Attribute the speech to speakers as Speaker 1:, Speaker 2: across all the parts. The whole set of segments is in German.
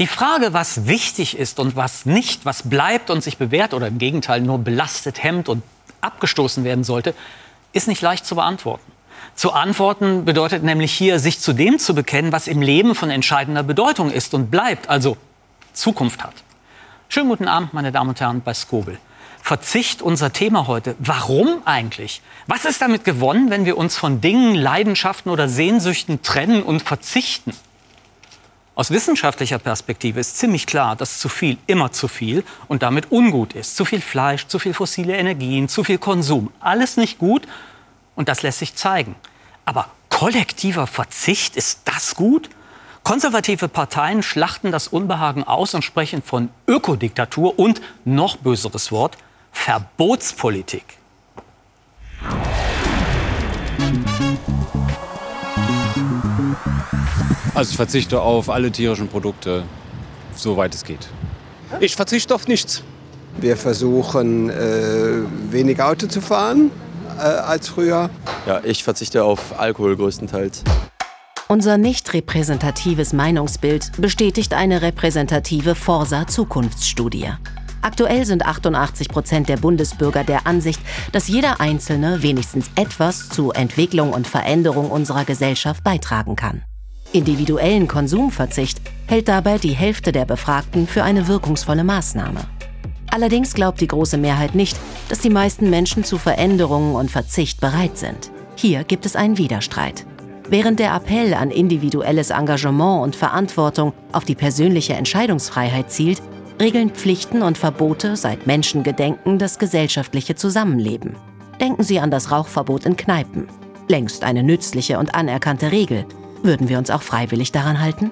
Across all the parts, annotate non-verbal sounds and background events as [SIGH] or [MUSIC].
Speaker 1: Die Frage, was wichtig ist und was nicht, was bleibt und sich bewährt oder im Gegenteil nur belastet, hemmt und abgestoßen werden sollte, ist nicht leicht zu beantworten. Zu antworten bedeutet nämlich hier, sich zu dem zu bekennen, was im Leben von entscheidender Bedeutung ist und bleibt, also Zukunft hat. Schönen guten Abend, meine Damen und Herren, bei Skobel. Verzicht unser Thema heute. Warum eigentlich? Was ist damit gewonnen, wenn wir uns von Dingen, Leidenschaften oder Sehnsüchten trennen und verzichten? Aus wissenschaftlicher Perspektive ist ziemlich klar, dass zu viel immer zu viel und damit ungut ist. Zu viel Fleisch, zu viel fossile Energien, zu viel Konsum. Alles nicht gut und das lässt sich zeigen. Aber kollektiver Verzicht, ist das gut? Konservative Parteien schlachten das Unbehagen aus und sprechen von Ökodiktatur und, noch böseres Wort, Verbotspolitik.
Speaker 2: Also ich verzichte auf alle tierischen Produkte, soweit es geht.
Speaker 3: Ich verzichte auf nichts.
Speaker 4: Wir versuchen, äh, weniger Auto zu fahren äh, als früher.
Speaker 5: Ja, ich verzichte auf Alkohol größtenteils.
Speaker 6: Unser nicht repräsentatives Meinungsbild bestätigt eine repräsentative Forsa-Zukunftsstudie. Aktuell sind 88 Prozent der Bundesbürger der Ansicht, dass jeder Einzelne wenigstens etwas zu Entwicklung und Veränderung unserer Gesellschaft beitragen kann. Individuellen Konsumverzicht hält dabei die Hälfte der Befragten für eine wirkungsvolle Maßnahme. Allerdings glaubt die große Mehrheit nicht, dass die meisten Menschen zu Veränderungen und Verzicht bereit sind. Hier gibt es einen Widerstreit. Während der Appell an individuelles Engagement und Verantwortung auf die persönliche Entscheidungsfreiheit zielt, regeln Pflichten und Verbote seit Menschengedenken das gesellschaftliche Zusammenleben. Denken Sie an das Rauchverbot in Kneipen. Längst eine nützliche und anerkannte Regel. Würden wir uns auch freiwillig daran halten?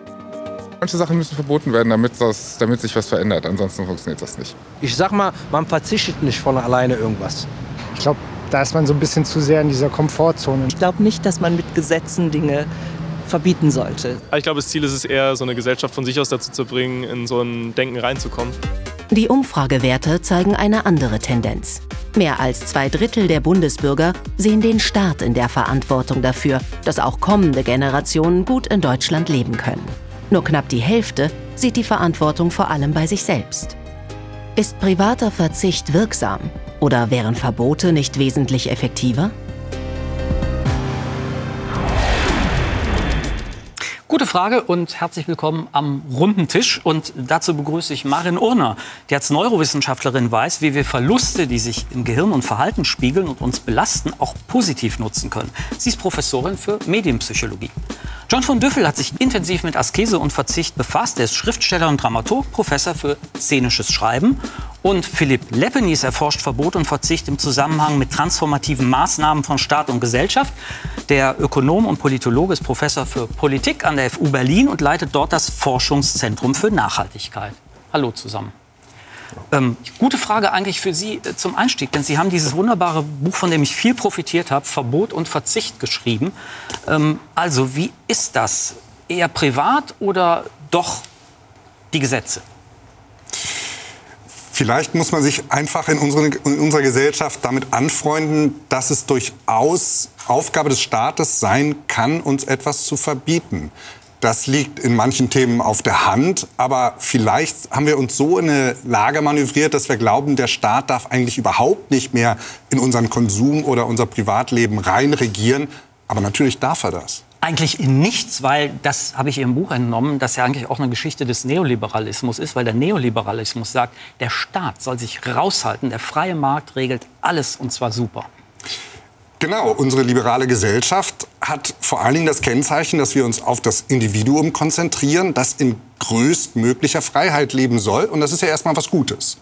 Speaker 7: Manche Sachen müssen verboten werden, damit, das, damit sich was verändert. Ansonsten funktioniert das nicht.
Speaker 3: Ich sag mal, man verzichtet nicht von alleine irgendwas.
Speaker 8: Ich glaube, da ist man so ein bisschen zu sehr in dieser Komfortzone.
Speaker 9: Ich glaube nicht, dass man mit Gesetzen Dinge verbieten sollte.
Speaker 10: Ich glaube, das Ziel ist es eher, so eine Gesellschaft von sich aus dazu zu bringen, in so ein Denken reinzukommen.
Speaker 6: Die Umfragewerte zeigen eine andere Tendenz. Mehr als zwei Drittel der Bundesbürger sehen den Staat in der Verantwortung dafür, dass auch kommende Generationen gut in Deutschland leben können. Nur knapp die Hälfte sieht die Verantwortung vor allem bei sich selbst. Ist privater Verzicht wirksam oder wären Verbote nicht wesentlich effektiver?
Speaker 1: Gute Frage und herzlich willkommen am runden Tisch. Und dazu begrüße ich Marin Urner, die als Neurowissenschaftlerin weiß, wie wir Verluste, die sich im Gehirn und Verhalten spiegeln und uns belasten, auch positiv nutzen können. Sie ist Professorin für Medienpsychologie. John von Düffel hat sich intensiv mit Askese und Verzicht befasst. Er ist Schriftsteller und Dramaturg, Professor für szenisches Schreiben. Und Philipp Leppenis erforscht Verbot und Verzicht im Zusammenhang mit transformativen Maßnahmen von Staat und Gesellschaft. Der Ökonom und Politologe ist Professor für Politik an der FU Berlin und leitet dort das Forschungszentrum für Nachhaltigkeit. Hallo zusammen. Ähm, gute Frage eigentlich für Sie äh, zum Einstieg, denn Sie haben dieses wunderbare Buch, von dem ich viel profitiert habe, Verbot und Verzicht geschrieben. Ähm, also, wie ist das? Eher privat oder doch die Gesetze?
Speaker 11: Vielleicht muss man sich einfach in, unseren, in, unserer Gesellschaft damit anfreunden, dass es durchaus Aufgabe des Staates sein kann, uns etwas zu verbieten. Das liegt in manchen Themen auf der Hand, aber vielleicht haben wir uns so in eine Lage manövriert, dass wir glauben, der Staat darf eigentlich überhaupt nicht mehr in unseren Konsum oder unser Privatleben reinregieren. Aber natürlich darf er das.
Speaker 1: Eigentlich in nichts, weil das habe ich Ihrem Buch entnommen, dass ja eigentlich auch eine Geschichte des Neoliberalismus ist, weil der Neoliberalismus sagt, der Staat soll sich raushalten, der freie Markt regelt alles und zwar super.
Speaker 11: Genau, unsere liberale Gesellschaft hat vor allen Dingen das Kennzeichen, dass wir uns auf das Individuum konzentrieren, das in größtmöglicher Freiheit leben soll. Und das ist ja erstmal was Gutes.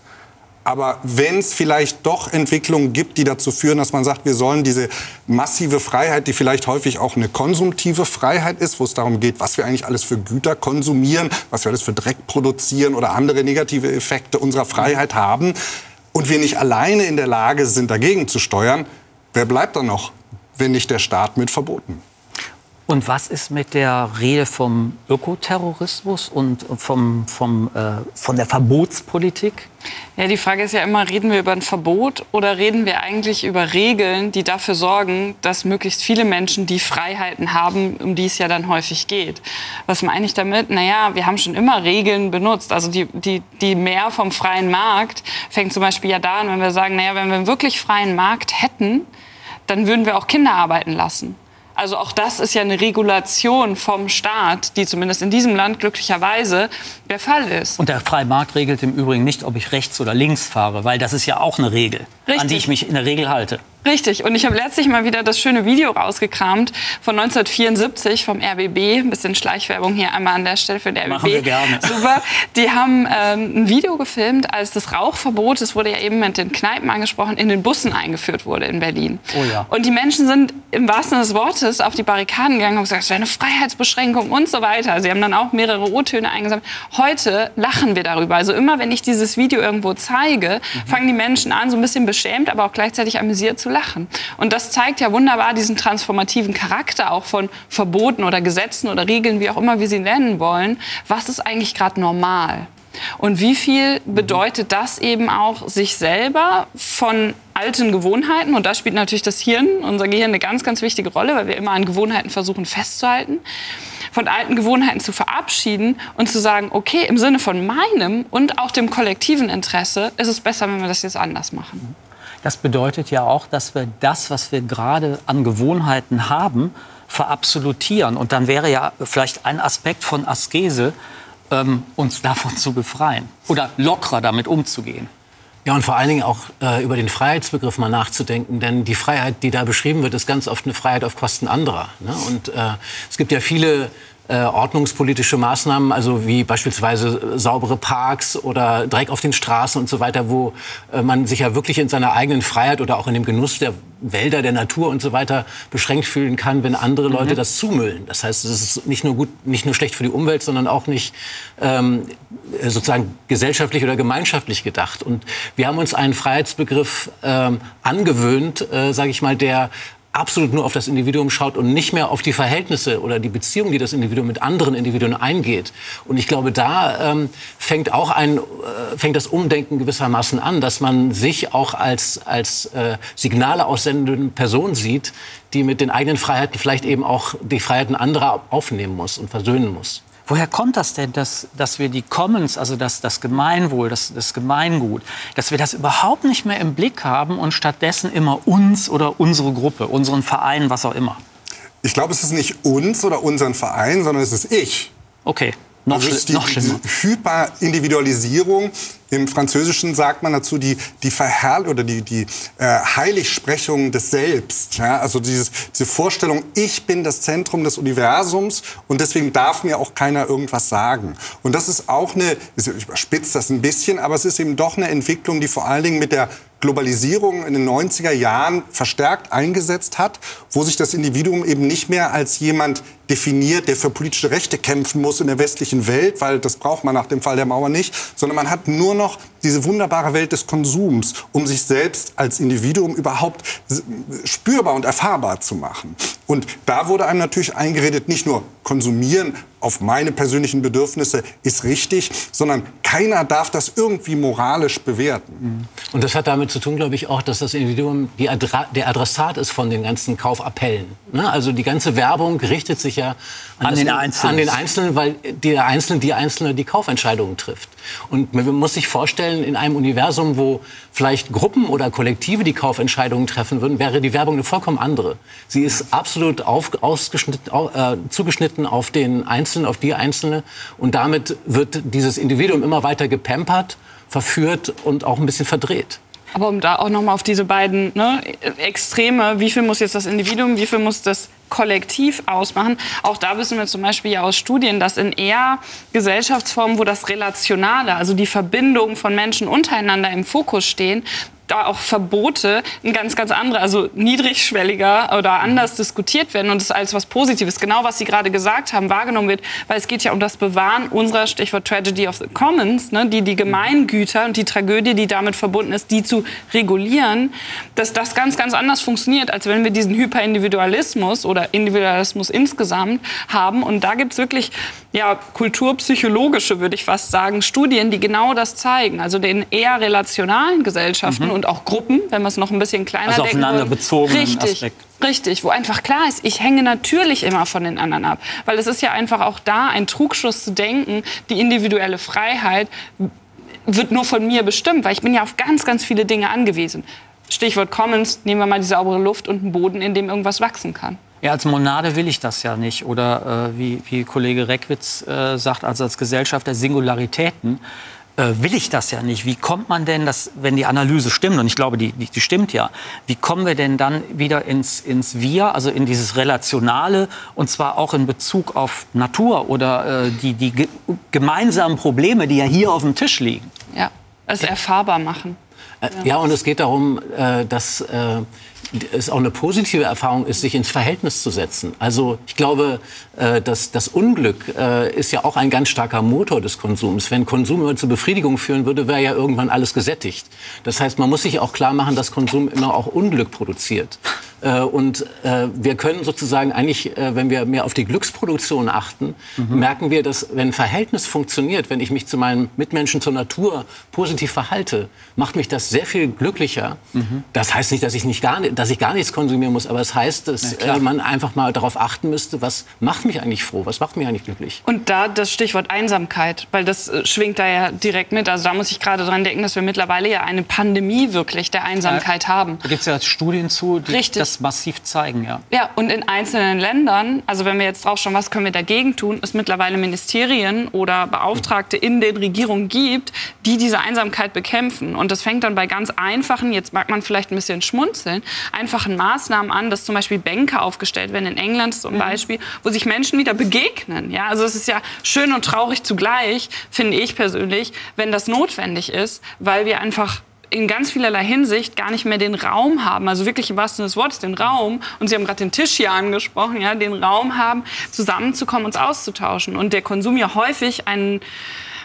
Speaker 11: Aber wenn es vielleicht doch Entwicklungen gibt, die dazu führen, dass man sagt, wir sollen diese massive Freiheit, die vielleicht häufig auch eine konsumtive Freiheit ist, wo es darum geht, was wir eigentlich alles für Güter konsumieren, was wir alles für Dreck produzieren oder andere negative Effekte unserer Freiheit haben, und wir nicht alleine in der Lage sind, dagegen zu steuern, wer bleibt dann noch, wenn nicht der Staat mit Verboten?
Speaker 1: Und was ist mit der Rede vom Ökoterrorismus und vom, vom, äh, von der Verbotspolitik?
Speaker 12: Ja, die Frage ist ja immer, reden wir über ein Verbot oder reden wir eigentlich über Regeln, die dafür sorgen, dass möglichst viele Menschen die Freiheiten haben, um die es ja dann häufig geht. Was meine ich damit? Naja, wir haben schon immer Regeln benutzt. Also die, die, die mehr vom freien Markt fängt zum Beispiel ja da an, wenn wir sagen, naja, wenn wir einen wirklich freien Markt hätten, dann würden wir auch Kinder arbeiten lassen. Also auch das ist ja eine Regulation vom Staat, die zumindest in diesem Land glücklicherweise der Fall ist.
Speaker 1: Und der freie Markt regelt im Übrigen nicht, ob ich rechts oder links fahre, weil das ist ja auch eine Regel,
Speaker 12: Richtig.
Speaker 1: an die ich mich in der Regel halte.
Speaker 12: Richtig. Und ich habe letztlich mal wieder das schöne Video rausgekramt von 1974 vom RBB. Ein bisschen Schleichwerbung hier einmal an der Stelle für den RBB.
Speaker 1: Machen wir gerne.
Speaker 12: Super. Die haben ähm, ein Video gefilmt, als das Rauchverbot, das wurde ja eben mit den Kneipen angesprochen, in den Bussen eingeführt wurde in Berlin.
Speaker 1: Oh ja.
Speaker 12: Und die Menschen sind im wahrsten Sinne des Wortes auf die Barrikaden gegangen und gesagt, es wäre eine Freiheitsbeschränkung und so weiter. Sie haben dann auch mehrere O-Töne eingesammelt. Heute lachen wir darüber. Also immer, wenn ich dieses Video irgendwo zeige,
Speaker 1: Mhm.
Speaker 12: fangen die Menschen an, so ein bisschen beschämt, aber auch gleichzeitig amüsiert zu lachen. Und das zeigt ja wunderbar diesen transformativen Charakter auch von Verboten oder Gesetzen oder Regeln, wie auch immer wir sie nennen wollen. Was ist eigentlich gerade normal? Und wie viel bedeutet das eben auch, sich selber von alten Gewohnheiten, und da spielt natürlich das Hirn, unser Gehirn, eine ganz, ganz wichtige Rolle, weil wir immer an Gewohnheiten versuchen festzuhalten, von alten Gewohnheiten zu verabschieden und zu sagen, okay, im Sinne von meinem und auch dem kollektiven Interesse ist es besser, wenn wir das jetzt anders machen.
Speaker 1: Das bedeutet ja auch, dass wir das, was wir gerade an Gewohnheiten haben, verabsolutieren. Und dann wäre ja vielleicht ein Aspekt von Askese, ähm, uns davon zu befreien oder lockerer damit umzugehen.
Speaker 13: Ja, und vor allen Dingen auch äh, über den Freiheitsbegriff mal nachzudenken. Denn die Freiheit, die da beschrieben wird, ist ganz oft eine Freiheit auf Kosten anderer. Ne? Und äh, es gibt ja viele äh, ordnungspolitische Maßnahmen, also wie beispielsweise äh, saubere Parks oder Dreck auf den Straßen und so weiter, wo äh, man sich ja wirklich in seiner eigenen Freiheit oder auch in dem Genuss der Wälder, der Natur und so weiter beschränkt fühlen kann, wenn andere Leute
Speaker 1: Mhm.
Speaker 13: das zumüllen. Das heißt, es ist nicht nur gut, nicht nur schlecht für die Umwelt, sondern auch nicht ähm, sozusagen gesellschaftlich oder gemeinschaftlich gedacht. Und wir haben uns einen Freiheitsbegriff ähm, angewöhnt, äh, sage ich mal, der absolut nur auf das Individuum schaut und nicht mehr auf die Verhältnisse oder die Beziehung, die das Individuum mit anderen Individuen eingeht. Und ich glaube, da ähm, fängt auch ein, äh, fängt das Umdenken gewissermaßen an, dass man sich auch als, als äh, Signale aussendende Person sieht, die mit den eigenen Freiheiten vielleicht eben auch die Freiheiten anderer aufnehmen muss und versöhnen muss.
Speaker 1: Woher kommt das denn, dass, dass wir die Commons, also das, das Gemeinwohl, das, das Gemeingut, dass wir das überhaupt nicht mehr im Blick haben und stattdessen immer uns oder unsere Gruppe, unseren Verein, was auch immer?
Speaker 11: Ich glaube, es ist nicht uns oder unseren Verein, sondern es ist ich.
Speaker 1: Okay, noch,
Speaker 11: also die,
Speaker 1: noch schlimmer.
Speaker 11: Hyperindividualisierung. Im Französischen sagt man dazu die, die Verherrl oder die, die äh, Heiligsprechung des Selbst. Ja? Also dieses, diese Vorstellung, ich bin das Zentrum des Universums und deswegen darf mir auch keiner irgendwas sagen. Und das ist auch eine, ich überspitze das ein bisschen, aber es ist eben doch eine Entwicklung, die vor allen Dingen mit der Globalisierung in den 90er Jahren verstärkt eingesetzt hat, wo sich das Individuum eben nicht mehr als jemand definiert, der für politische Rechte kämpfen muss in der westlichen Welt, weil das braucht man nach dem Fall der Mauer nicht, sondern man hat nur noch diese wunderbare Welt des Konsums, um sich selbst als Individuum überhaupt spürbar und erfahrbar zu machen. Und da wurde einem natürlich eingeredet, nicht nur konsumieren auf meine persönlichen Bedürfnisse ist richtig, sondern keiner darf das irgendwie moralisch bewerten.
Speaker 13: Und das hat damit zu tun, glaube ich, auch, dass das Individuum die Adra der Adressat ist von den ganzen Kaufappellen. Ne? Also die ganze Werbung richtet sich ja
Speaker 1: An
Speaker 13: das-
Speaker 1: den Einzelnen.
Speaker 13: an den Einzelnen, weil der Einzelne, die Einzelne die Kaufentscheidungen trifft. Und man muss sich vorstellen, in einem Universum, wo vielleicht Gruppen oder Kollektive die Kaufentscheidungen treffen würden, wäre die Werbung eine vollkommen andere. Sie ist absolut auf, äh, zugeschnitten auf den Einzelnen, auf die Einzelne. Und damit wird dieses Individuum immer weiter gepampert, verführt und auch ein bisschen verdreht.
Speaker 12: Aber um da auch noch mal auf diese beiden ne, Extreme, wie viel muss jetzt das Individuum, wie viel muss das Kollektiv ausmachen. Auch da wissen wir zum Beispiel ja aus Studien, dass in eher Gesellschaftsformen, wo das Relationale, also die Verbindung von Menschen untereinander im Fokus stehen, da auch Verbote ein ganz, ganz andere, also niedrigschwelliger oder anders diskutiert werden und es als was Positives, genau was Sie gerade gesagt haben, wahrgenommen wird, weil es geht ja um das Bewahren unserer, Stichwort Tragedy of the Commons, ne, die, die Gemeingüter und die Tragödie, die damit verbunden ist, die zu regulieren, dass das ganz, ganz anders funktioniert, als wenn wir diesen Hyperindividualismus oder Individualismus insgesamt haben. Und da gibt es wirklich ja, kulturpsychologische, würde ich fast sagen, Studien, die genau das zeigen. Also den eher relationalen Gesellschaften
Speaker 1: Mhm.
Speaker 12: Und auch Gruppen, wenn wir es noch ein bisschen kleiner
Speaker 1: Also
Speaker 12: denken
Speaker 1: aufeinander bezogenen
Speaker 12: Richtig.
Speaker 1: Aspekt.
Speaker 12: Richtig, wo einfach klar ist, ich hänge natürlich immer von den anderen ab. Weil es ist ja einfach auch da ein Trugschluss zu denken, die individuelle Freiheit wird nur von mir bestimmt, weil ich bin ja auf ganz, ganz viele Dinge angewiesen. Stichwort Commons, nehmen wir mal die saubere Luft und einen Boden, in dem irgendwas wachsen kann.
Speaker 1: Ja, als Monade will ich das ja nicht. Oder äh, wie, wie Kollege Reckwitz äh, sagt, also als Gesellschaft der Singularitäten will ich das ja nicht. Wie kommt man denn, dass, wenn die Analyse stimmt, und ich glaube, die, die, die stimmt ja, wie kommen wir denn dann wieder ins, ins Wir, also in dieses Relationale, und zwar auch in Bezug auf Natur oder äh, die, die ge gemeinsamen Probleme, die ja hier auf dem Tisch liegen?
Speaker 12: Ja, es erfahrbar machen.
Speaker 13: Äh, Ja, und es geht darum, äh, dass äh, es auch eine positive Erfahrung ist, sich ins Verhältnis zu setzen. Also ich glaube, äh, dass das Unglück äh, ist ja auch ein ganz starker Motor des Konsums. Wenn Konsum immer zur Befriedigung führen würde, wäre ja irgendwann alles gesättigt. Das heißt, man muss sich auch klar machen, dass Konsum immer auch Unglück produziert. Äh, Und äh, wir können sozusagen eigentlich, äh, wenn wir mehr auf die Glücksproduktion achten, merken wir, dass wenn ein Verhältnis funktioniert, wenn ich mich zu meinen Mitmenschen, zur Natur positiv verhalte, macht mich das sehr viel glücklicher. Das heißt nicht, dass ich, nicht gar, nicht, dass ich gar nichts konsumieren muss, aber es heißt, dass
Speaker 1: Ja,
Speaker 13: man einfach mal darauf achten müsste, was macht mich eigentlich froh, was macht mich eigentlich glücklich.
Speaker 12: Und da das Stichwort Einsamkeit, weil das schwingt da ja direkt mit. Also da muss ich gerade dran denken, dass wir mittlerweile ja eine Pandemie wirklich der Einsamkeit haben.
Speaker 1: Da gibt es ja Studien zu, die
Speaker 12: Richtig.
Speaker 1: Das massiv zeigen. Ja.
Speaker 12: Ja, und in einzelnen Ländern, also wenn wir jetzt drauf schauen, was können wir dagegen tun, es mittlerweile Ministerien oder Beauftragte in den Regierungen gibt, die diese Einsamkeit bekämpfen. Und das fängt dann bei ganz einfachen, jetzt mag man vielleicht ein bisschen schmunzeln, einfachen Maßnahmen an, dass zum Beispiel Bänke aufgestellt werden, in England zum Beispiel, wo sich Menschen wieder begegnen. Ja, also es ist ja schön und traurig zugleich, finde ich persönlich, wenn das notwendig ist, weil wir einfach in ganz vielerlei Hinsicht gar nicht mehr den Raum haben, also wirklich im wahrsten Sinne des Wortes den Raum, und Sie haben gerade den Tisch hier angesprochen, ja, den Raum haben, zusammenzukommen, uns auszutauschen. Und der Konsum ja häufig ein,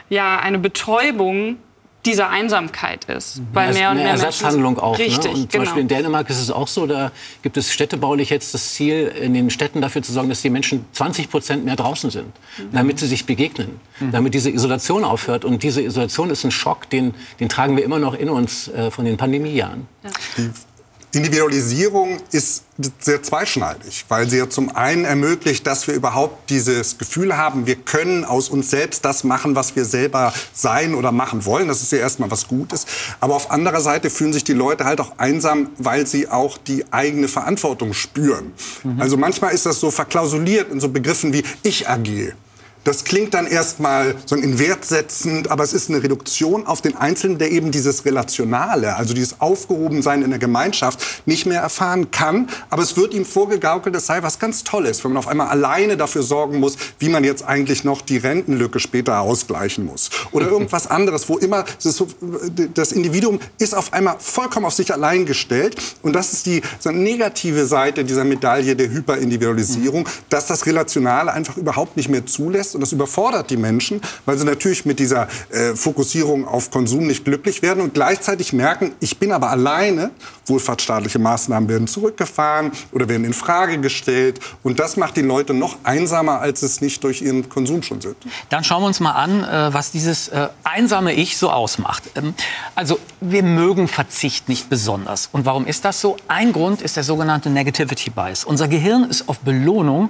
Speaker 12: ja, eine Betäubung dieser Einsamkeit ist, weil
Speaker 13: Ja,
Speaker 12: mehr und mehr
Speaker 13: Ersatzhandlung
Speaker 12: Menschen,
Speaker 13: auch.
Speaker 12: Richtig,
Speaker 13: ne? Und zum
Speaker 12: genau.
Speaker 13: Beispiel in Dänemark ist es auch so, da gibt es städtebaulich jetzt das Ziel, in den Städten dafür zu sorgen, dass die Menschen 20 Prozent mehr draußen sind,
Speaker 12: Mhm.
Speaker 13: damit sie sich begegnen, damit diese Isolation aufhört. Und diese Isolation ist ein Schock, den, den tragen wir immer noch in uns äh, von den Pandemiejahren.
Speaker 11: Individualisierung ist sehr zweischneidig, weil sie ja zum einen ermöglicht, dass wir überhaupt dieses Gefühl haben, wir können aus uns selbst das machen, was wir selber sein oder machen wollen. Das ist ja erstmal was Gutes. Aber auf anderer Seite fühlen sich die Leute halt auch einsam, weil sie auch die eigene Verantwortung spüren. Also manchmal ist das so verklausuliert in so Begriffen wie ich AG. Das klingt dann erstmal so in Wert setzend, aber es ist eine Reduktion auf den Einzelnen, der eben dieses Relationale, also dieses Aufgehobensein in der Gemeinschaft nicht mehr erfahren kann. Aber es wird ihm vorgegaukelt, es sei was ganz Tolles, wenn man auf einmal alleine dafür sorgen muss, wie man jetzt eigentlich noch die Rentenlücke später ausgleichen muss. Oder [LAUGHS] irgendwas anderes, wo immer das, das Individuum ist auf einmal vollkommen auf sich allein gestellt. Und das ist die so negative Seite dieser Medaille der Hyperindividualisierung, dass das Relationale einfach überhaupt nicht mehr zulässt. Und das überfordert die Menschen, weil sie natürlich mit dieser äh, Fokussierung auf Konsum nicht glücklich werden und gleichzeitig merken, ich bin aber alleine. Wohlfahrtsstaatliche Maßnahmen werden zurückgefahren oder werden in Frage gestellt. Und das macht die Leute noch einsamer, als es nicht durch ihren Konsum schon sind.
Speaker 1: Dann schauen wir uns mal an, äh, was dieses äh, einsame Ich so ausmacht. Ähm, also wir mögen Verzicht nicht besonders. Und warum ist das so? Ein Grund ist der sogenannte Negativity Bias. Unser Gehirn ist auf Belohnung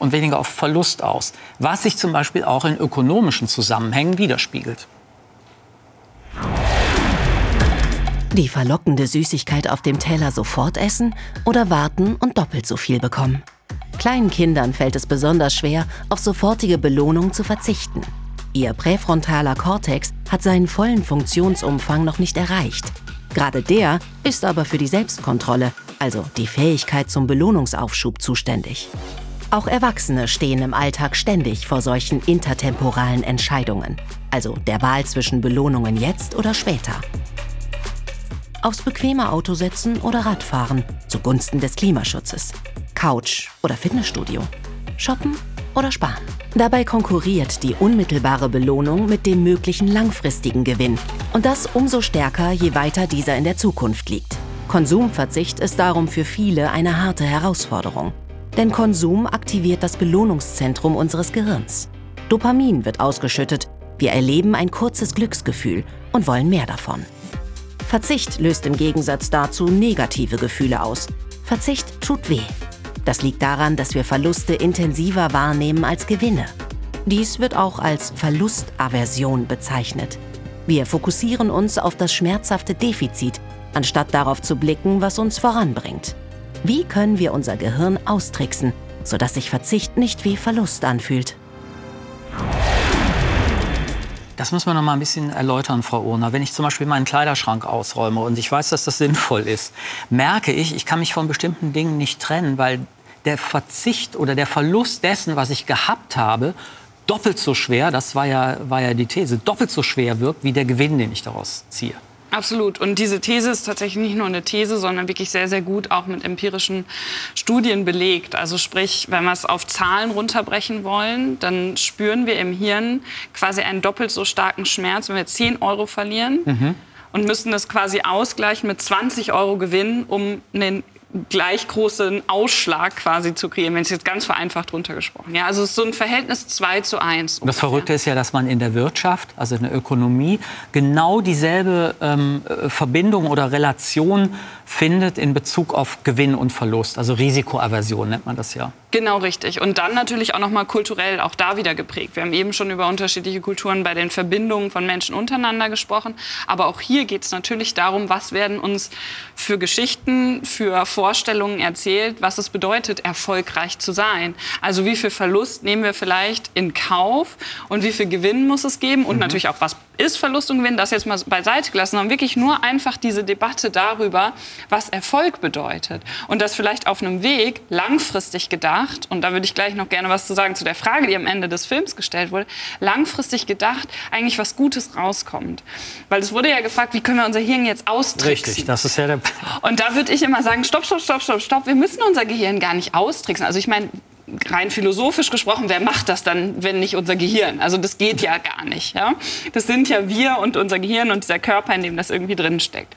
Speaker 1: und weniger auf Verlust aus, was sich zum Beispiel auch in ökonomischen Zusammenhängen widerspiegelt.
Speaker 6: Die verlockende Süßigkeit auf dem Teller sofort essen oder warten und doppelt so viel bekommen. Kleinen Kindern fällt es besonders schwer, auf sofortige Belohnung zu verzichten. Ihr präfrontaler Kortex hat seinen vollen Funktionsumfang noch nicht erreicht. Gerade der ist aber für die Selbstkontrolle, also die Fähigkeit zum Belohnungsaufschub zuständig. Auch Erwachsene stehen im Alltag ständig vor solchen intertemporalen Entscheidungen, also der Wahl zwischen Belohnungen jetzt oder später. Aufs bequeme Auto setzen oder Radfahren zugunsten des Klimaschutzes. Couch oder Fitnessstudio. Shoppen oder sparen. Dabei konkurriert die unmittelbare Belohnung mit dem möglichen langfristigen Gewinn. Und das umso stärker, je weiter dieser in der Zukunft liegt. Konsumverzicht ist darum für viele eine harte Herausforderung. Denn Konsum aktiviert das Belohnungszentrum unseres Gehirns. Dopamin wird ausgeschüttet, wir erleben ein kurzes Glücksgefühl und wollen mehr davon. Verzicht löst im Gegensatz dazu negative Gefühle aus. Verzicht tut weh. Das liegt daran, dass wir Verluste intensiver wahrnehmen als Gewinne. Dies wird auch als Verlustaversion bezeichnet. Wir fokussieren uns auf das schmerzhafte Defizit, anstatt darauf zu blicken, was uns voranbringt. Wie können wir unser Gehirn austricksen, sodass sich Verzicht nicht wie Verlust anfühlt?
Speaker 1: Das muss man noch mal ein bisschen erläutern, Frau Ohner. Wenn ich zum Beispiel meinen Kleiderschrank ausräume und ich weiß, dass das [LAUGHS] sinnvoll ist, merke ich, ich kann mich von bestimmten Dingen nicht trennen, weil der Verzicht oder der Verlust dessen, was ich gehabt habe, doppelt so schwer, das war ja, war ja die These, doppelt so schwer wirkt wie der Gewinn, den ich daraus ziehe.
Speaker 12: Absolut. Und diese These ist tatsächlich nicht nur eine These, sondern wirklich sehr, sehr gut auch mit empirischen Studien belegt. Also sprich, wenn wir es auf Zahlen runterbrechen wollen, dann spüren wir im Hirn quasi einen doppelt so starken Schmerz, wenn wir 10 Euro verlieren. Mhm. Und müssen das quasi ausgleichen mit 20 Euro Gewinn, um einen gleich großen Ausschlag quasi zu kreieren, wenn es jetzt ganz vereinfacht runtergesprochen. Ja, also es ist so ein Verhältnis 2 zu 1.
Speaker 1: Das Verrückte ist ja, dass man in der Wirtschaft, also in der Ökonomie, genau dieselbe ähm, Verbindung oder Relation findet in Bezug auf Gewinn und Verlust. Also Risikoaversion nennt man das ja.
Speaker 12: Genau richtig. Und dann natürlich auch noch mal kulturell auch da wieder geprägt. Wir haben eben schon über unterschiedliche Kulturen bei den Verbindungen von Menschen untereinander gesprochen. Aber auch hier geht es natürlich darum, was werden uns für Geschichten, für Vorstellungen erzählt, was es bedeutet, erfolgreich zu sein. Also wie viel Verlust nehmen wir vielleicht in Kauf und wie viel Gewinn muss es geben und mhm. natürlich auch was ist Verlust und Gewinn, das jetzt mal beiseite gelassen, sondern wirklich nur einfach diese Debatte darüber, was Erfolg bedeutet. Und das vielleicht auf einem Weg langfristig gedacht, und da würde ich gleich noch gerne was zu sagen zu der Frage, die am Ende des Films gestellt wurde, langfristig gedacht eigentlich was Gutes rauskommt. Weil es wurde ja gefragt, wie können wir unser Hirn jetzt austricksen?
Speaker 1: Richtig, das ist ja der...
Speaker 12: Und da würde ich immer sagen, stopp, stopp, stopp, stopp, stopp, wir müssen unser Gehirn gar nicht austricksen. Also ich meine, rein philosophisch gesprochen, wer macht das dann, wenn nicht unser Gehirn? Also das geht ja gar nicht. Ja? Das sind ja wir und unser Gehirn und dieser Körper, in dem das irgendwie drin steckt.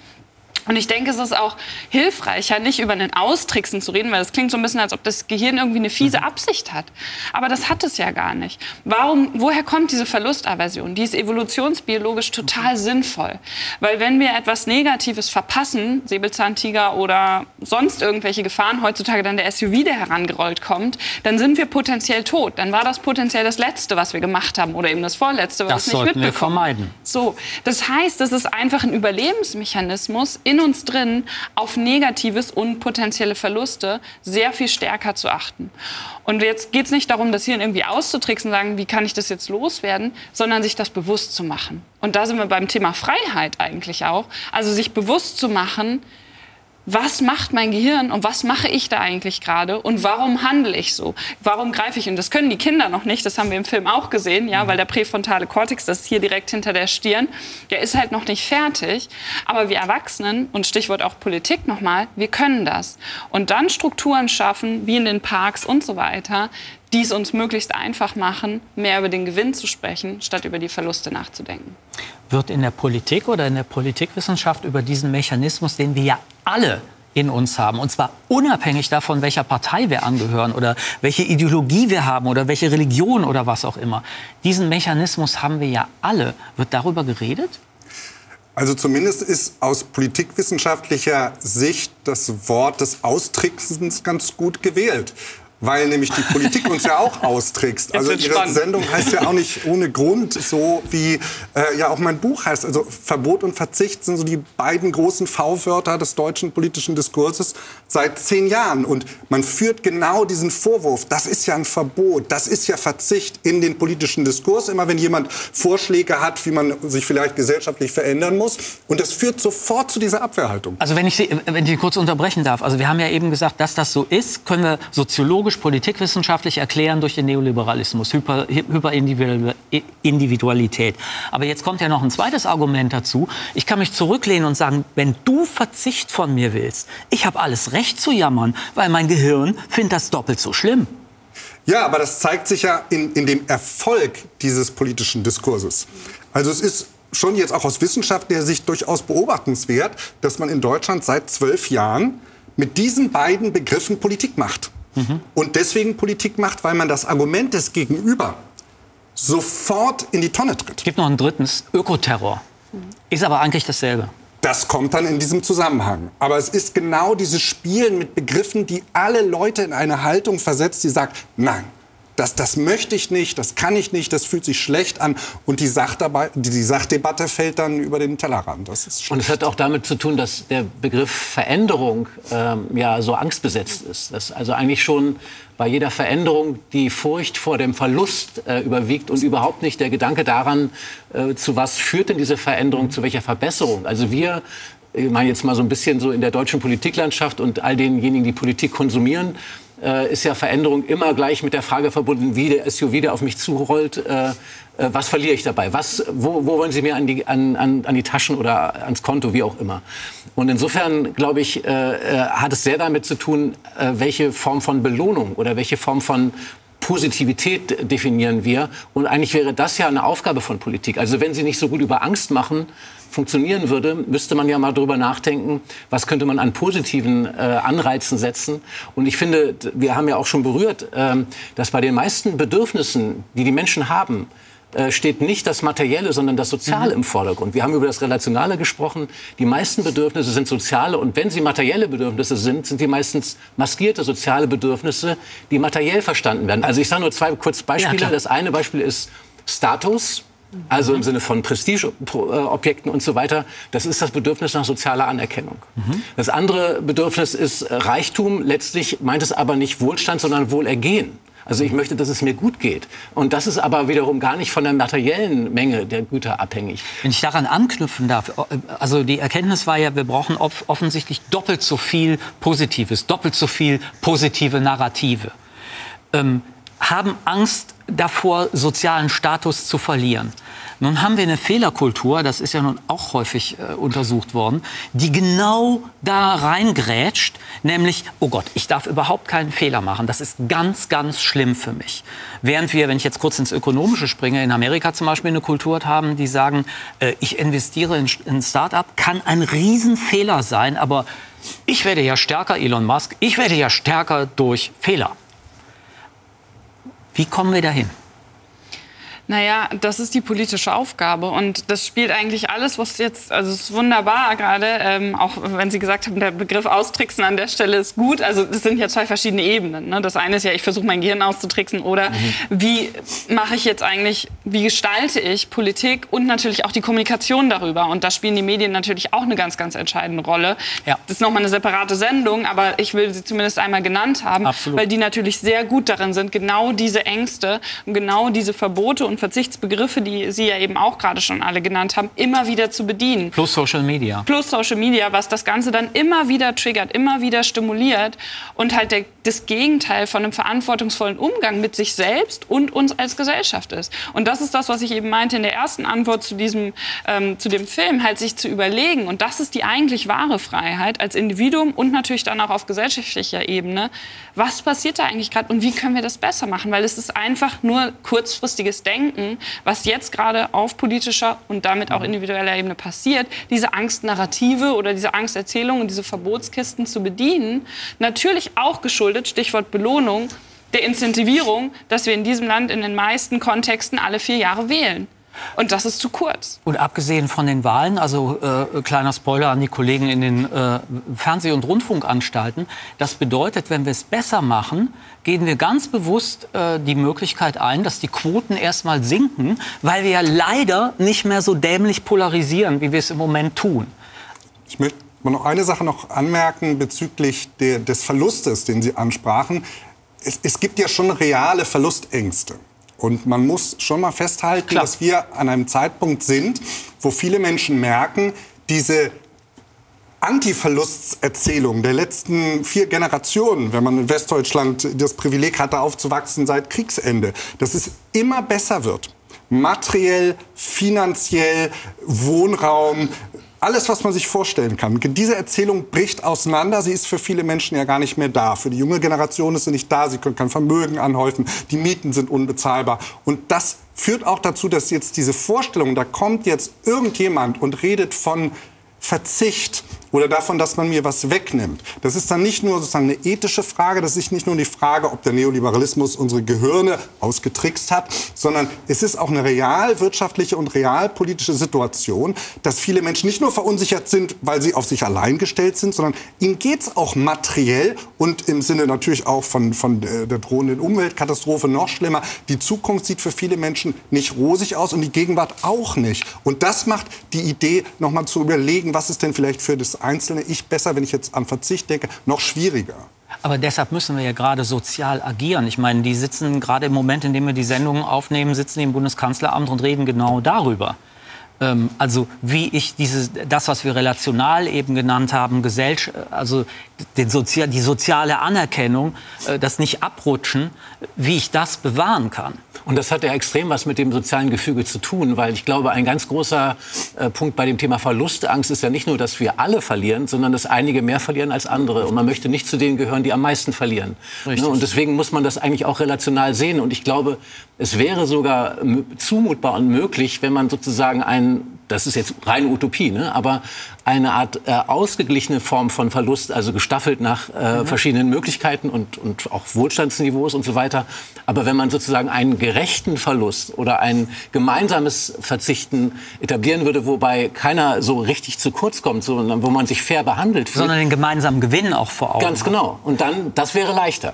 Speaker 12: Und ich denke, es ist auch hilfreicher, nicht über einen Austricksen zu reden, weil das klingt so ein bisschen, als ob das Gehirn irgendwie eine fiese mhm. Absicht hat. Aber das hat es ja gar nicht. Warum, woher kommt diese Verlustaversion? Die ist evolutionsbiologisch total sinnvoll. Weil wenn wir etwas Negatives verpassen, Säbelzahntiger oder sonst irgendwelche Gefahren, heutzutage dann der SUV, der herangerollt kommt, dann sind wir potenziell tot. Dann war das potenziell das Letzte, was wir gemacht haben oder eben das Vorletzte, was
Speaker 1: das
Speaker 12: wir nicht
Speaker 1: sollten wir vermeiden.
Speaker 12: So, das heißt, es ist einfach ein Überlebensmechanismus in uns drin auf Negatives und potenzielle Verluste sehr viel stärker zu achten. Und jetzt geht es nicht darum, das hier irgendwie auszutricksen und sagen, wie kann ich das jetzt loswerden, sondern sich das bewusst zu machen. Und da sind wir beim Thema Freiheit eigentlich auch. Also sich bewusst zu machen, was macht mein Gehirn und was mache ich da eigentlich gerade und warum handle ich so? Warum greife ich? Und das können die Kinder noch nicht, das haben wir im Film auch gesehen, ja, weil der präfrontale Kortex, das ist hier direkt hinter der Stirn, der ist halt noch nicht fertig. Aber wir Erwachsenen, und Stichwort auch Politik nochmal, wir können das. Und dann Strukturen schaffen, wie in den Parks und so weiter, die es uns möglichst einfach machen, mehr über den Gewinn zu sprechen, statt über die Verluste nachzudenken.
Speaker 1: Wird in der Politik oder in der Politikwissenschaft über diesen Mechanismus, den wir ja alle in uns haben, und zwar unabhängig davon, welcher Partei wir angehören oder welche Ideologie wir haben oder welche Religion oder was auch immer. Diesen Mechanismus haben wir ja alle. Wird darüber geredet?
Speaker 11: Also zumindest ist aus politikwissenschaftlicher Sicht das Wort des Austricksens ganz gut gewählt weil nämlich die Politik uns ja auch austrickst. Also ihre spannend. Sendung heißt ja auch nicht ohne Grund so, wie äh, ja auch mein Buch heißt. Also Verbot und Verzicht sind so die beiden großen V-Wörter des deutschen politischen Diskurses seit zehn Jahren. Und man führt genau diesen Vorwurf, das ist ja ein Verbot, das ist ja Verzicht in den politischen Diskurs. Immer wenn jemand Vorschläge hat, wie man sich vielleicht gesellschaftlich verändern muss. Und das führt sofort zu dieser Abwehrhaltung.
Speaker 1: Also wenn ich Sie, wenn ich kurz unterbrechen darf. Also wir haben ja eben gesagt, dass das so ist, können wir soziologisch soziologisch, politikwissenschaftlich erklären durch den Neoliberalismus, Hyper, Hyperindividualität. Aber jetzt kommt ja noch ein zweites Argument dazu. Ich kann mich zurücklehnen und sagen, wenn du Verzicht von mir willst, ich habe alles Recht zu jammern, weil mein Gehirn findet das doppelt so schlimm.
Speaker 11: Ja, aber das zeigt sich ja in, in dem Erfolg dieses politischen Diskurses. Also es ist schon jetzt auch aus wissenschaftlicher Sicht durchaus beobachtenswert, dass man in Deutschland seit zwölf Jahren mit diesen beiden Begriffen Politik macht. Mhm. Und deswegen Politik macht, weil man das Argument des Gegenüber sofort in die Tonne tritt.
Speaker 1: Es gibt noch ein drittes, Ökoterror. Ist aber eigentlich dasselbe.
Speaker 11: Das kommt dann in diesem Zusammenhang. Aber es ist genau dieses Spielen mit Begriffen, die alle Leute in eine Haltung versetzt, die sagt, nein, das, das möchte ich nicht, das kann ich nicht, das fühlt sich schlecht an. Und die, Sachdebei die Sachdebatte fällt dann über den Tellerrand. Das ist
Speaker 13: und es hat auch damit zu tun, dass der Begriff Veränderung ähm, ja so angstbesetzt ist. Dass also eigentlich schon bei jeder Veränderung die Furcht vor dem Verlust äh, überwiegt und überhaupt nicht der Gedanke daran, äh, zu was führt denn diese Veränderung, zu welcher Verbesserung. Also wir ich meine jetzt mal so ein bisschen so in der deutschen Politiklandschaft und all denjenigen, die Politik konsumieren, äh, ist ja Veränderung immer gleich mit der Frage verbunden, wie der SUV, der auf mich zurollt, äh, äh, was verliere ich dabei? Was, wo, wo wollen Sie mir an die, an, an, an die Taschen oder ans Konto, wie auch immer? Und insofern, glaube ich, äh, äh, hat es sehr damit zu tun, äh, welche Form von Belohnung oder welche Form von Positivität definieren wir. Und eigentlich wäre das ja eine Aufgabe von Politik. Also wenn Sie nicht so gut über Angst machen, funktionieren würde, müsste man ja mal darüber nachdenken, was könnte man an positiven äh, Anreizen setzen. Und ich finde, wir haben ja auch schon berührt, äh, dass bei den meisten Bedürfnissen, die die Menschen haben, äh, steht nicht das Materielle, sondern das Soziale mhm. im Vordergrund. Wir haben über das Relationale gesprochen. Die meisten Bedürfnisse sind soziale und wenn sie materielle Bedürfnisse sind, sind die meistens maskierte soziale Bedürfnisse, die materiell verstanden werden. Also ich sage nur zwei kurz Beispiele. Ja, das eine Beispiel ist Status. Also im Sinne von Prestigeobjekten und so weiter. Das ist das Bedürfnis nach sozialer Anerkennung. Mhm. Das andere Bedürfnis ist Reichtum. Letztlich meint es aber nicht Wohlstand, sondern Wohlergehen. Also ich möchte, dass es mir gut geht. Und das ist aber wiederum gar nicht von der materiellen Menge der Güter abhängig.
Speaker 1: Wenn ich daran anknüpfen darf, also die Erkenntnis war ja, wir brauchen offensichtlich doppelt so viel Positives, doppelt so viel positive Narrative. Ähm, haben Angst davor, sozialen Status zu verlieren. Nun haben wir eine Fehlerkultur, das ist ja nun auch häufig äh, untersucht worden, die genau da reingrätscht, nämlich, oh Gott, ich darf überhaupt keinen Fehler machen, das ist ganz, ganz schlimm für mich. Während wir, wenn ich jetzt kurz ins Ökonomische springe, in Amerika zum Beispiel eine Kultur haben, die sagen, äh, ich investiere in, in Start-up, kann ein Riesenfehler sein, aber ich werde ja stärker, Elon Musk, ich werde ja stärker durch Fehler. Wie kommen wir dahin?
Speaker 12: Naja, das ist die politische Aufgabe und das spielt eigentlich alles, was jetzt, also es ist wunderbar gerade, ähm, auch wenn Sie gesagt haben, der Begriff austricksen an der Stelle ist gut. Also das sind ja zwei verschiedene Ebenen. Ne? Das eine ist ja, ich versuche mein Gehirn auszutricksen oder mhm. wie mache ich jetzt eigentlich, wie gestalte ich Politik und natürlich auch die Kommunikation darüber. Und da spielen die Medien natürlich auch eine ganz, ganz entscheidende Rolle. Ja. Das ist nochmal eine separate Sendung, aber ich will sie zumindest einmal genannt haben, Absolut. weil die natürlich sehr gut darin sind, genau diese Ängste und genau diese Verbote und Verzichtsbegriffe, die Sie ja eben auch gerade schon alle genannt haben, immer wieder zu bedienen.
Speaker 1: Plus Social Media.
Speaker 12: Plus Social Media, was das Ganze dann immer wieder triggert, immer wieder stimuliert und halt der, das Gegenteil von einem verantwortungsvollen Umgang mit sich selbst und uns als Gesellschaft ist. Und das ist das, was ich eben meinte in der ersten Antwort zu diesem, ähm, zu dem Film, halt sich zu überlegen. Und das ist die eigentlich wahre Freiheit als Individuum und natürlich dann auch auf gesellschaftlicher Ebene. Was passiert da eigentlich gerade und wie können wir das besser machen? Weil es ist einfach nur kurzfristiges Denken denken, was jetzt gerade auf politischer und damit auch individueller Ebene passiert, diese Angstnarrative oder diese Angsterzählungen, diese Verbotskisten zu bedienen, natürlich auch geschuldet, Stichwort Belohnung, der Incentivierung, dass wir in diesem Land in den meisten Kontexten alle vier Jahre wählen. Und das ist zu kurz.
Speaker 1: Und abgesehen von den Wahlen, also äh, kleiner Spoiler an die Kollegen in den äh, Fernseh- und Rundfunkanstalten, das bedeutet, wenn wir es besser machen, gehen wir ganz bewusst äh, die Möglichkeit ein, dass die Quoten erstmal sinken, weil wir ja leider nicht mehr so dämlich polarisieren, wie wir es im Moment tun.
Speaker 11: Ich möchte noch eine Sache noch anmerken bezüglich der, des Verlustes, den Sie ansprachen. Es, es gibt ja schon reale Verlustängste. Und man muss schon mal festhalten, Klar. dass wir an einem Zeitpunkt sind, wo viele Menschen merken, diese Antiverlustserzählung der letzten vier Generationen, wenn man in Westdeutschland das Privileg hatte, aufzuwachsen seit Kriegsende, dass es immer besser wird. Materiell, finanziell, Wohnraum, alles, was man sich vorstellen kann. Diese Erzählung bricht auseinander. Sie ist für viele Menschen ja gar nicht mehr da. Für die junge Generation ist sie nicht da. Sie können kein Vermögen anhäufen. Die Mieten sind unbezahlbar. Und das führt auch dazu, dass jetzt diese Vorstellung, da kommt jetzt irgendjemand und redet von Verzicht oder davon, dass man mir was wegnimmt. Das ist dann nicht nur sozusagen eine ethische Frage, das ist nicht nur die Frage, ob der Neoliberalismus unsere Gehirne ausgetrickst hat, sondern es ist auch eine realwirtschaftliche und realpolitische Situation, dass viele Menschen nicht nur verunsichert sind, weil sie auf sich allein gestellt sind, sondern ihnen geht es auch materiell und im Sinne natürlich auch von, von äh, der drohenden Umweltkatastrophe noch schlimmer. Die Zukunft sieht für viele Menschen nicht rosig aus und die Gegenwart auch nicht. Und das macht die Idee, noch mal zu überlegen, was ist denn vielleicht für das einzelne Ich besser, wenn ich jetzt an Verzicht denke, noch schwieriger.
Speaker 1: Aber deshalb müssen wir ja gerade sozial agieren. Ich meine, die sitzen gerade im Moment, in dem wir die Sendungen aufnehmen, sitzen die im Bundeskanzleramt und reden genau darüber. Ähm, also wie ich dieses, das, was wir relational eben genannt haben, also den Sozi die soziale Anerkennung, äh, das nicht abrutschen, wie ich das bewahren kann.
Speaker 13: Und das hat ja extrem was mit dem sozialen Gefüge zu tun, weil ich glaube, ein ganz großer äh, Punkt bei dem Thema Verlustangst ist ja nicht nur, dass wir alle verlieren, sondern dass einige mehr verlieren als andere. Und man möchte nicht zu denen gehören, die am meisten verlieren. Richtig. Und deswegen muss man das eigentlich auch relational sehen. Und ich glaube, es wäre sogar zumutbar und möglich, wenn man sozusagen einen das ist jetzt reine Utopie, ne? aber eine Art äh, ausgeglichene Form von Verlust, also gestaffelt nach äh, mhm. verschiedenen Möglichkeiten und, und auch Wohlstandsniveaus und so weiter. Aber wenn man sozusagen einen gerechten Verlust oder ein gemeinsames Verzichten etablieren würde, wobei keiner so richtig zu kurz kommt, sondern wo man sich fair behandelt.
Speaker 1: Sondern den gemeinsamen Gewinn auch vor Augen.
Speaker 13: Ganz genau. Und dann, das wäre leichter.